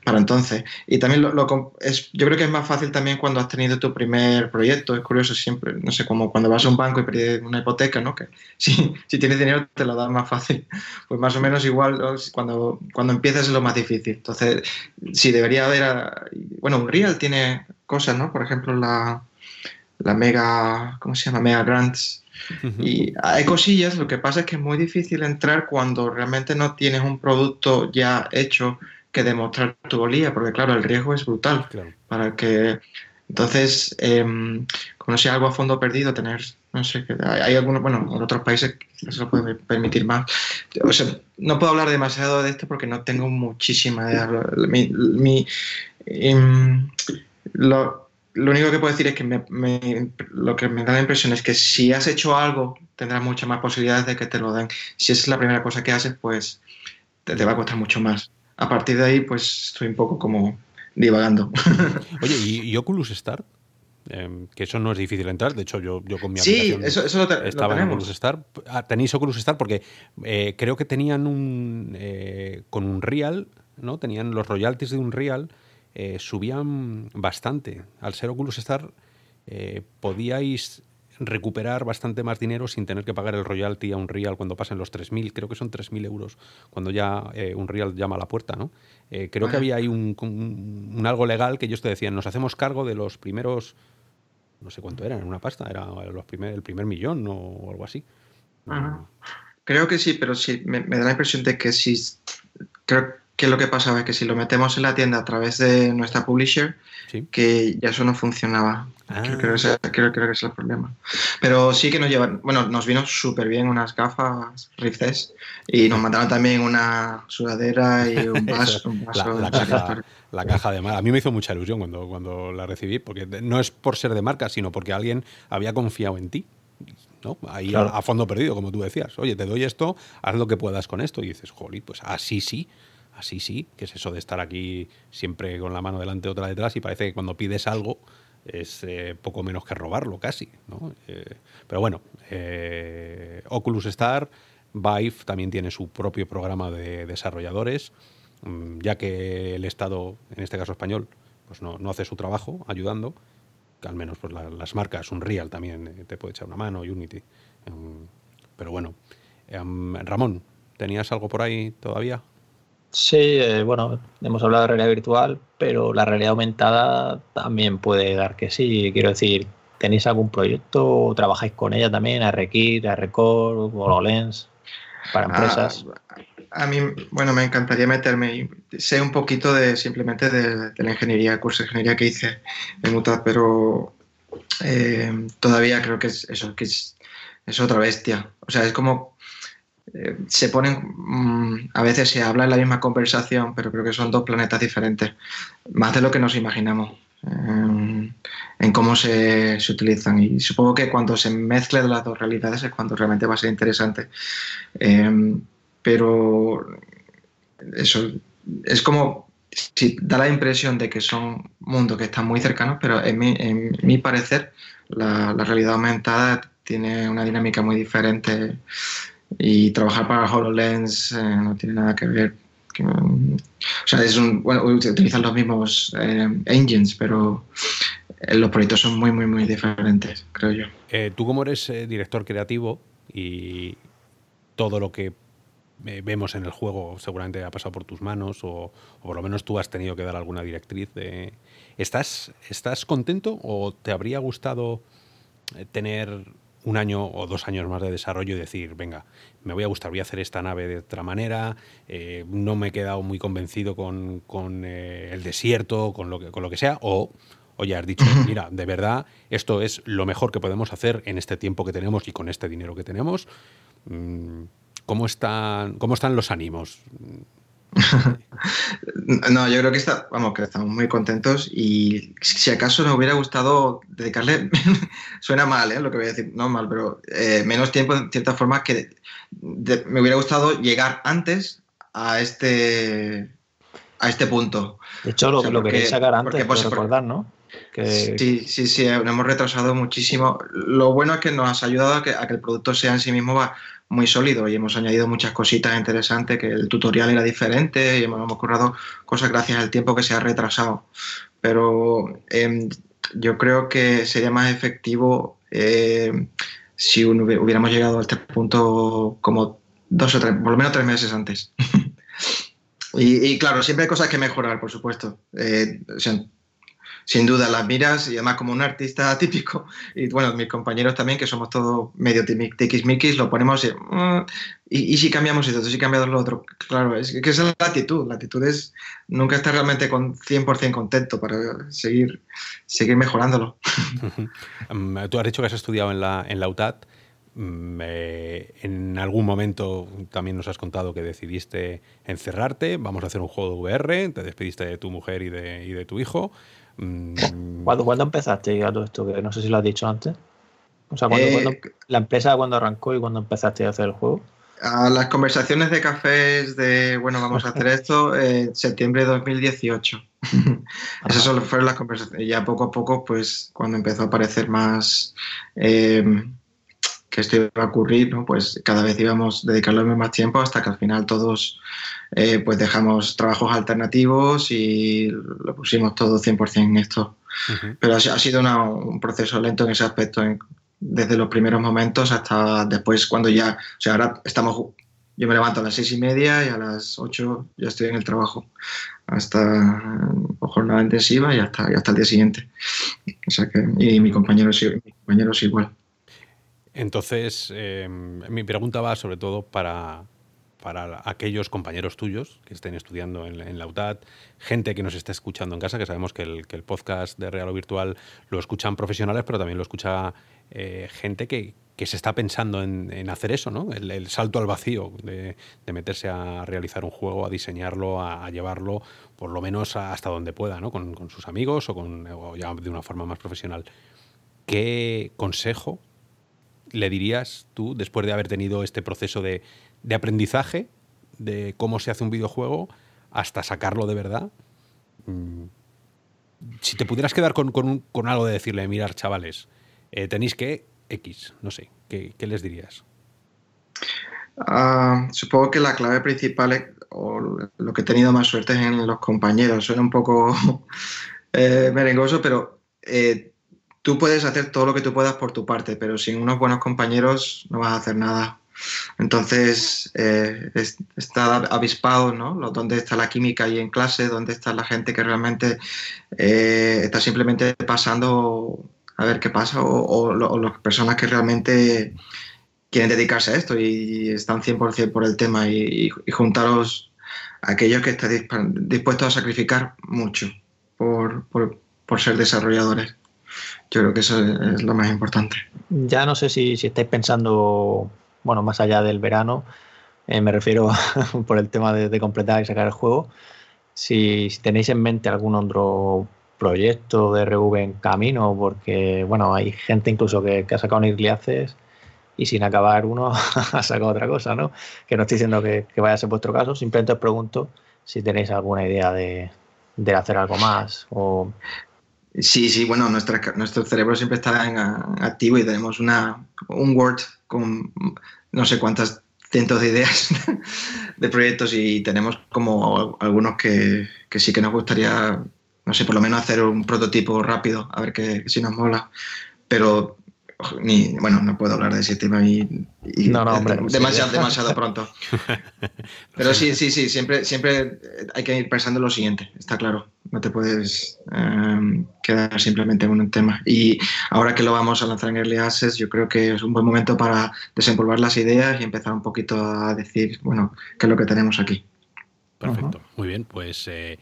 para entonces. Y también lo, es, yo creo que es más fácil también cuando has tenido tu primer proyecto. Es curioso siempre, no sé, como cuando vas a un banco y pides una hipoteca, ¿no? Que si, si tienes dinero te lo dan más fácil. Pues más o menos igual cuando, cuando empiezas es lo más difícil. Entonces, sí, debería haber... Bueno, Unreal tiene cosas, ¿no? Por ejemplo, la, la Mega... ¿Cómo se llama? Mega Grants y hay cosillas, lo que pasa es que es muy difícil entrar cuando realmente no tienes un producto ya hecho que demostrar tu bolía, porque claro, el riesgo es brutal. Para que entonces, eh, como sea algo a fondo perdido, tener, no sé, hay, algunos, bueno, en otros países se lo pueden permitir más. O sea, no puedo hablar demasiado de esto porque no tengo muchísima idea. Mi, mi, em, lo, lo único que puedo decir es que lo que me da la impresión es que si has hecho algo, tendrás muchas más posibilidades de que te lo den. Si esa es la primera cosa que haces, pues te, va a costar mucho más. A partir de ahí, pues estoy un poco como divagando. Oye, ¿y, Oculus Star? Em, que eso no es difícil entrar. De hecho, yo, yo con mi sí, eso, eso lo estaba en Oculus Star. Ah, tenéis Oculus Star porque eh, creo que tenían un. Eh, con un Real, ¿no? Tenían los royalties de un Real eh, subían bastante. Al ser Oculus Star eh, podíais recuperar bastante más dinero sin tener que pagar el royalty a un real cuando pasen los 3.000, creo que son 3.000 euros cuando ya eh, un real llama a la puerta, ¿no? creo que había ahí un, algo legal que ellos te decían, nos hacemos cargo de los primeros, no sé cuánto era, en una pasta, era los primer, el primer millón o algo así. Creo que sí, pero sí, me, me, da la impresión de que sí, creo que lo que pasaba es que si lo metemos en la tienda a través de nuestra publisher, que ya eso no funcionaba. Creo, que ese, creo, que es el problema. Pero sí que nos llevan, bueno, nos vino súper bien unas gafas Rift y nos mandaron también una sudadera y un vaso. la, caja, de marca. A mí me hizo mucha ilusión cuando, cuando la recibí, porque no es por ser de marca, sino porque alguien había confiado en ti. ¿no? Ahí a, a, fondo perdido, como tú decías. Oye, te doy esto, haz lo que puedas con esto. Y dices, jolí, pues así sí así sí, que es eso de estar aquí siempre con la mano delante, otra detrás, y parece que cuando pides algo es eh, poco menos que robarlo casi. ¿no? Eh, pero bueno, eh, Oculus Star, Vive también tiene su propio programa de desarrolladores, mm, ya que el Estado, en este caso español, pues no, hace su trabajo ayudando, al menos pues, las marcas, Unreal también te puede echar una mano, Unity. Pero bueno, em, Ramón, ¿tenías algo por ahí todavía? Sí, eh, bueno, hemos hablado de realidad virtual, pero la realidad aumentada también puede dar que sí. Quiero decir, ¿tenéis algún proyecto o trabajáis con ella también? ¿ARKit, ARCore, HoloLens para ah, empresas? a mí, bueno, me encantaría meterme. Sé un poquito de simplemente de, la ingeniería, el curso de ingeniería que hice en UTAD, pero eh, todavía creo que es eso, que es, es otra bestia. O sea, es como eh, se ponen, mm, a veces se habla en la misma conversación, pero creo que son dos planetas diferentes, más de lo que nos imaginamos eh, en cómo se, se, utilizan. Y supongo que cuando se mezclen las dos realidades es cuando realmente va a ser interesante. Eh, pero eso es como si da la impresión de que son mundos que están muy cercanos, pero en mi, en mi parecer la, la realidad aumentada tiene una dinámica muy diferente y trabajar para HoloLens eh, no tiene nada que ver. o sea, es un, bueno, utilizan los mismos eh, engines, pero eh, los proyectos son muy, muy, muy diferentes, creo yo. tú como eres director creativo y todo lo que vemos en el juego seguramente ha pasado por tus manos o, o, por lo menos tú has tenido que dar alguna directriz. De... ¿Estás, ¿Estás contento o te habría gustado tener un año o dos años más de desarrollo y decir, venga, me voy a gustar, voy a hacer esta nave de otra manera, eh, no me he quedado muy convencido con, eh, el desierto, con lo, que, con lo que sea, o, ya has dicho, mira, de verdad, esto es lo mejor que podemos hacer en este tiempo que tenemos y con este dinero que tenemos. Mm, ¿Cómo están, cómo están los ánimos? no, yo creo que está, vamos, que estamos muy contentos y si acaso nos hubiera gustado dedicarle, suena mal, ¿eh? lo que voy a decir, no mal, pero eh, menos tiempo en cierta forma que me hubiera gustado llegar antes a este a este punto. De hecho, lo, lo queréis sacar antes, pues, recordar, ¿no? Sí, sí, sí, lo hemos retrasado muchísimo. Lo bueno es que nos ha ayudado a que, a que el producto sea en sí mismo muy sólido y hemos añadido muchas cositas interesantes, que el tutorial era diferente y hemos, currado cosas gracias al tiempo que se ha retrasado. Pero em, yo creo que sería más efectivo eh, si hubiéramos llegado a este punto como dos o tres, por lo menos tres meses antes. y, claro, siempre hay cosas que mejorar, por supuesto. Eh, sin duda las miras y además como un artista típico y bueno, mis compañeros también que somos todos medio tiquismiquis, lo ponemos mm, y, y, si cambiamos esto, si cambiamos lo otro, claro, es que esa es la actitud, la actitud es nunca estar realmente con 100% contento para seguir, seguir mejorándolo. Mm, tú has dicho que has estudiado en la, en la UTAD. Mm, eh, en algún momento también nos has contado que decidiste encerrarte, vamos a hacer un juego de VR, te despediste de tu mujer y de, y de tu hijo. Mm. ¿Cuándo, empezaste a todo esto? Que no sé si lo has dicho antes. O sea, eh, la empresa cuando arrancó y cuando empezaste a hacer el juego. A las conversaciones de cafés de, bueno, vamos a hacer esto, en septiembre de 2018. Esas solo fueron las conversaciones. Y ya poco a poco, pues cuando empezó a aparecer más eh, que esto iba a ocurrir, ¿no? pues cada vez íbamos dedicarle más tiempo hasta que al final todos eh, pues dejamos trabajos alternativos y lo pusimos todo 100% en esto. Pero ha, sido un proceso lento en ese aspecto, desde los primeros momentos hasta después cuando ya, o sea, ahora estamos, yo me levanto a las seis y media y a las ocho ya estoy en el trabajo, hasta jornada intensiva y hasta, y hasta el día siguiente. O sea que, y mi compañero, mi compañero es igual. Entonces, em, mi pregunta va sobre todo para, para aquellos compañeros tuyos que estén estudiando en, la UTAD, gente que nos está escuchando en casa, que sabemos que el, podcast de Real o Virtual lo escuchan profesionales, pero también lo escucha eh, gente que, que, se está pensando en, hacer eso, ¿no? El, salto al vacío, de, meterse a realizar un juego, a diseñarlo, a, llevarlo, por lo menos hasta donde pueda, ¿no? Con, con sus amigos o, con, o ya de una forma más profesional. ¿Qué consejo le dirías tú, después de haber tenido este proceso de, aprendizaje de cómo se hace un videojuego hasta sacarlo de verdad? Mm, si te pudieras quedar con, algo de decirle, mirar, chavales, eh, tenéis que X, no sé, ¿qué, les dirías? Ah, supongo que la clave principal, o lo que he tenido más suerte es en los compañeros. Suena un poco eh, merengoso, pero eh, tú puedes hacer todo lo que tú puedas por tu parte, pero sin unos buenos compañeros no vas a hacer nada. Entonces, eh, está avispado, ¿no? Dónde está la química ahí en clase, dónde está la gente que realmente eh, está simplemente pasando a ver qué pasa, o, las personas que realmente quieren dedicarse a esto y están 100% por el tema y, juntaros a aquellos que están dispuestos a sacrificar mucho por ser desarrolladores. Yo creo que eso es lo más importante. Ya no sé si, si estáis pensando, bueno, más allá del verano, eh, me refiero por el tema de, completar y sacar el juego, si, tenéis en mente algún otro proyecto de RV en camino, porque, bueno, hay gente incluso que, ha sacado un Early y sin acabar uno ha sacado otra cosa, ¿no? Que no estoy diciendo que, vaya a ser vuestro caso, simplemente os pregunto si tenéis alguna idea de, de hacer algo más o Sí, sí, bueno, nuestra, nuestro cerebro siempre está en, activo y tenemos una, un Word con no sé cuántas cientos de ideas de proyectos y tenemos como algunos que, que, sí que nos gustaría, no sé, por lo menos hacer un prototipo rápido, a ver que, si nos mola. Pero ni, bueno, no puedo hablar de ese tema y, no, no, hombre, demasiado, demasiado pronto. Pero sí, sí, sí, siempre, siempre hay que ir pensando en lo siguiente, está claro. No te puedes em, quedar simplemente en un tema. Y ahora que lo vamos a lanzar en Early Access, yo creo que es un buen momento para desenvolver las ideas y empezar un poquito a decir, bueno, qué es lo que tenemos aquí. Perfecto, muy bien. Pues eh,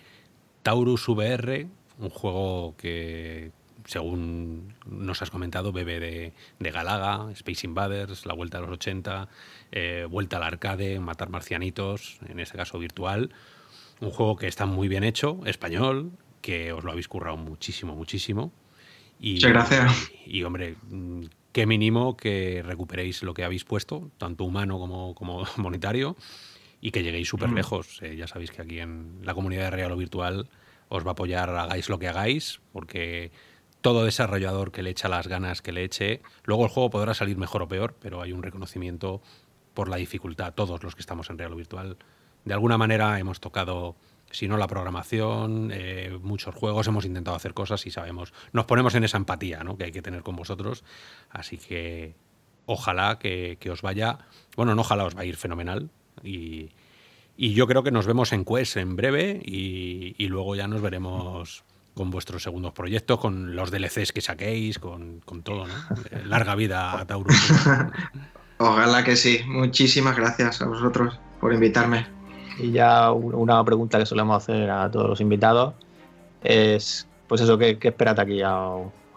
Taurus VR, un juego que según nos has comentado, bebe de, Galaga, Space Invaders, La Vuelta a los 80, eh, Vuelta al Arcade, Matar Marcianitos, en este caso virtual. Un juego que está muy bien hecho, español, que os lo habéis currado muchísimo, muchísimo. Y, Muchas gracias. Y, hombre, qué mínimo que recuperéis lo que habéis puesto, tanto humano como, como monetario, y que lleguéis súper mm. lejos. Eh, ya sabéis que aquí en la comunidad de Real o Virtual os va a apoyar, hagáis lo que hagáis, porque todo desarrollador que le echa las ganas que le eche. Luego el juego podrá salir mejor o peor, pero hay un reconocimiento por la dificultad. Todos los que estamos en Real Virtual, de alguna manera hemos tocado, si no la programación, eh, muchos juegos, hemos intentado hacer cosas y sabemos, nos ponemos en esa empatía ¿no? que hay que tener con vosotros. Así que ojalá que, os vaya, bueno, no ojalá os va a ir fenomenal y, yo creo que nos vemos en Quest en breve y luego ya nos veremos con vuestros segundos proyectos, con los DLCs que saquéis, con, todo, ¿no? Eh, larga vida a Taurus. Ojalá que sí. Muchísimas gracias a vosotros por invitarme. Y ya una pregunta que solemos hacer a todos los invitados es, pues eso, ¿qué, qué esperas aquí a,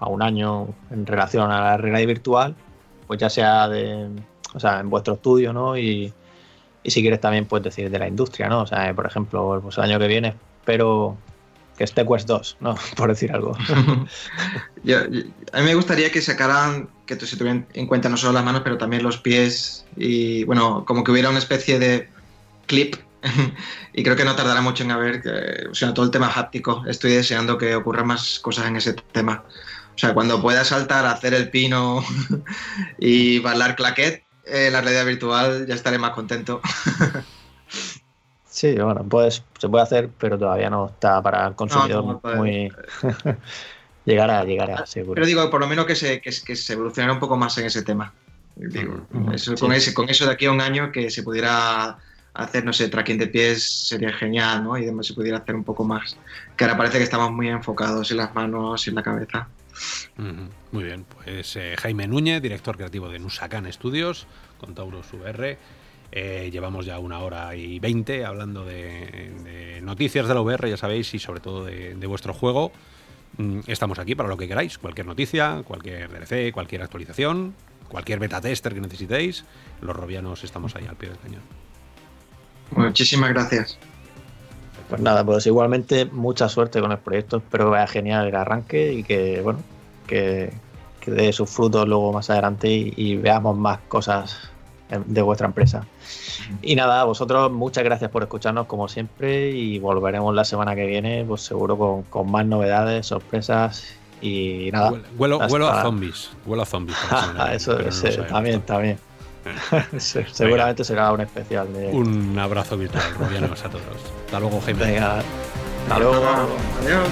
un año en relación a la realidad virtual? Pues ya sea de, o sea, en vuestro estudio, ¿no? Y, si quieres también, pues decir de la industria, ¿no? O sea, por ejemplo, pues el año que viene espero que esté Quest 2, ¿no? Por decir algo. a mí me gustaría que sacaran, que se tuvieran en cuenta no solo las manos, pero también los pies y, bueno, como que hubiera una especie de clip. y creo que no tardará mucho en haber, o sea, todo el tema háptico. Estoy deseando que ocurran más cosas en ese tema. O sea, cuando pueda saltar, hacer el pino y bailar claquet en la realidad virtual, ya estaré más contento. Sí, bueno, pues se puede hacer, pero todavía no está para el consumidor muy... llegará, llegará, seguro. Pero digo, por lo menos que se, que, se evolucionara un poco más en ese tema. Digo, eso, con, ese, con eso de aquí a un año que se pudiera hacer, no sé, tracking de pies sería genial, ¿no? Y además se pudiera hacer un poco más. Que ahora parece que estamos muy enfocados en las manos y en la cabeza. Muy bien, pues eh, Jaime Núñez, director creativo de Nusacan Studios, con Taurus VR. Eh, llevamos ya una hora y veinte hablando de, noticias de la VR, ya sabéis, y sobre todo de, vuestro juego. Mm, estamos aquí para lo que queráis, cualquier noticia, cualquier DLC, cualquier actualización, cualquier beta tester que necesitéis. Los robianos estamos ahí al pie del cañón. Muchísimas gracias. Pues nada, pues igualmente mucha suerte con el proyecto. Espero que vaya genial el arranque y que, bueno, que, dé sus frutos luego más adelante y veamos más cosas de vuestra empresa. Y nada, a vosotros muchas gracias por escucharnos como siempre y volveremos la semana que viene, pues seguro con, más novedades, sorpresas y nada. Huelo, a zombies, huelo a zombies. Eso, también, también. Seguramente será un especial. De... Un abrazo virtual, a todos. Hasta luego, Jaime. hasta luego. Adiós.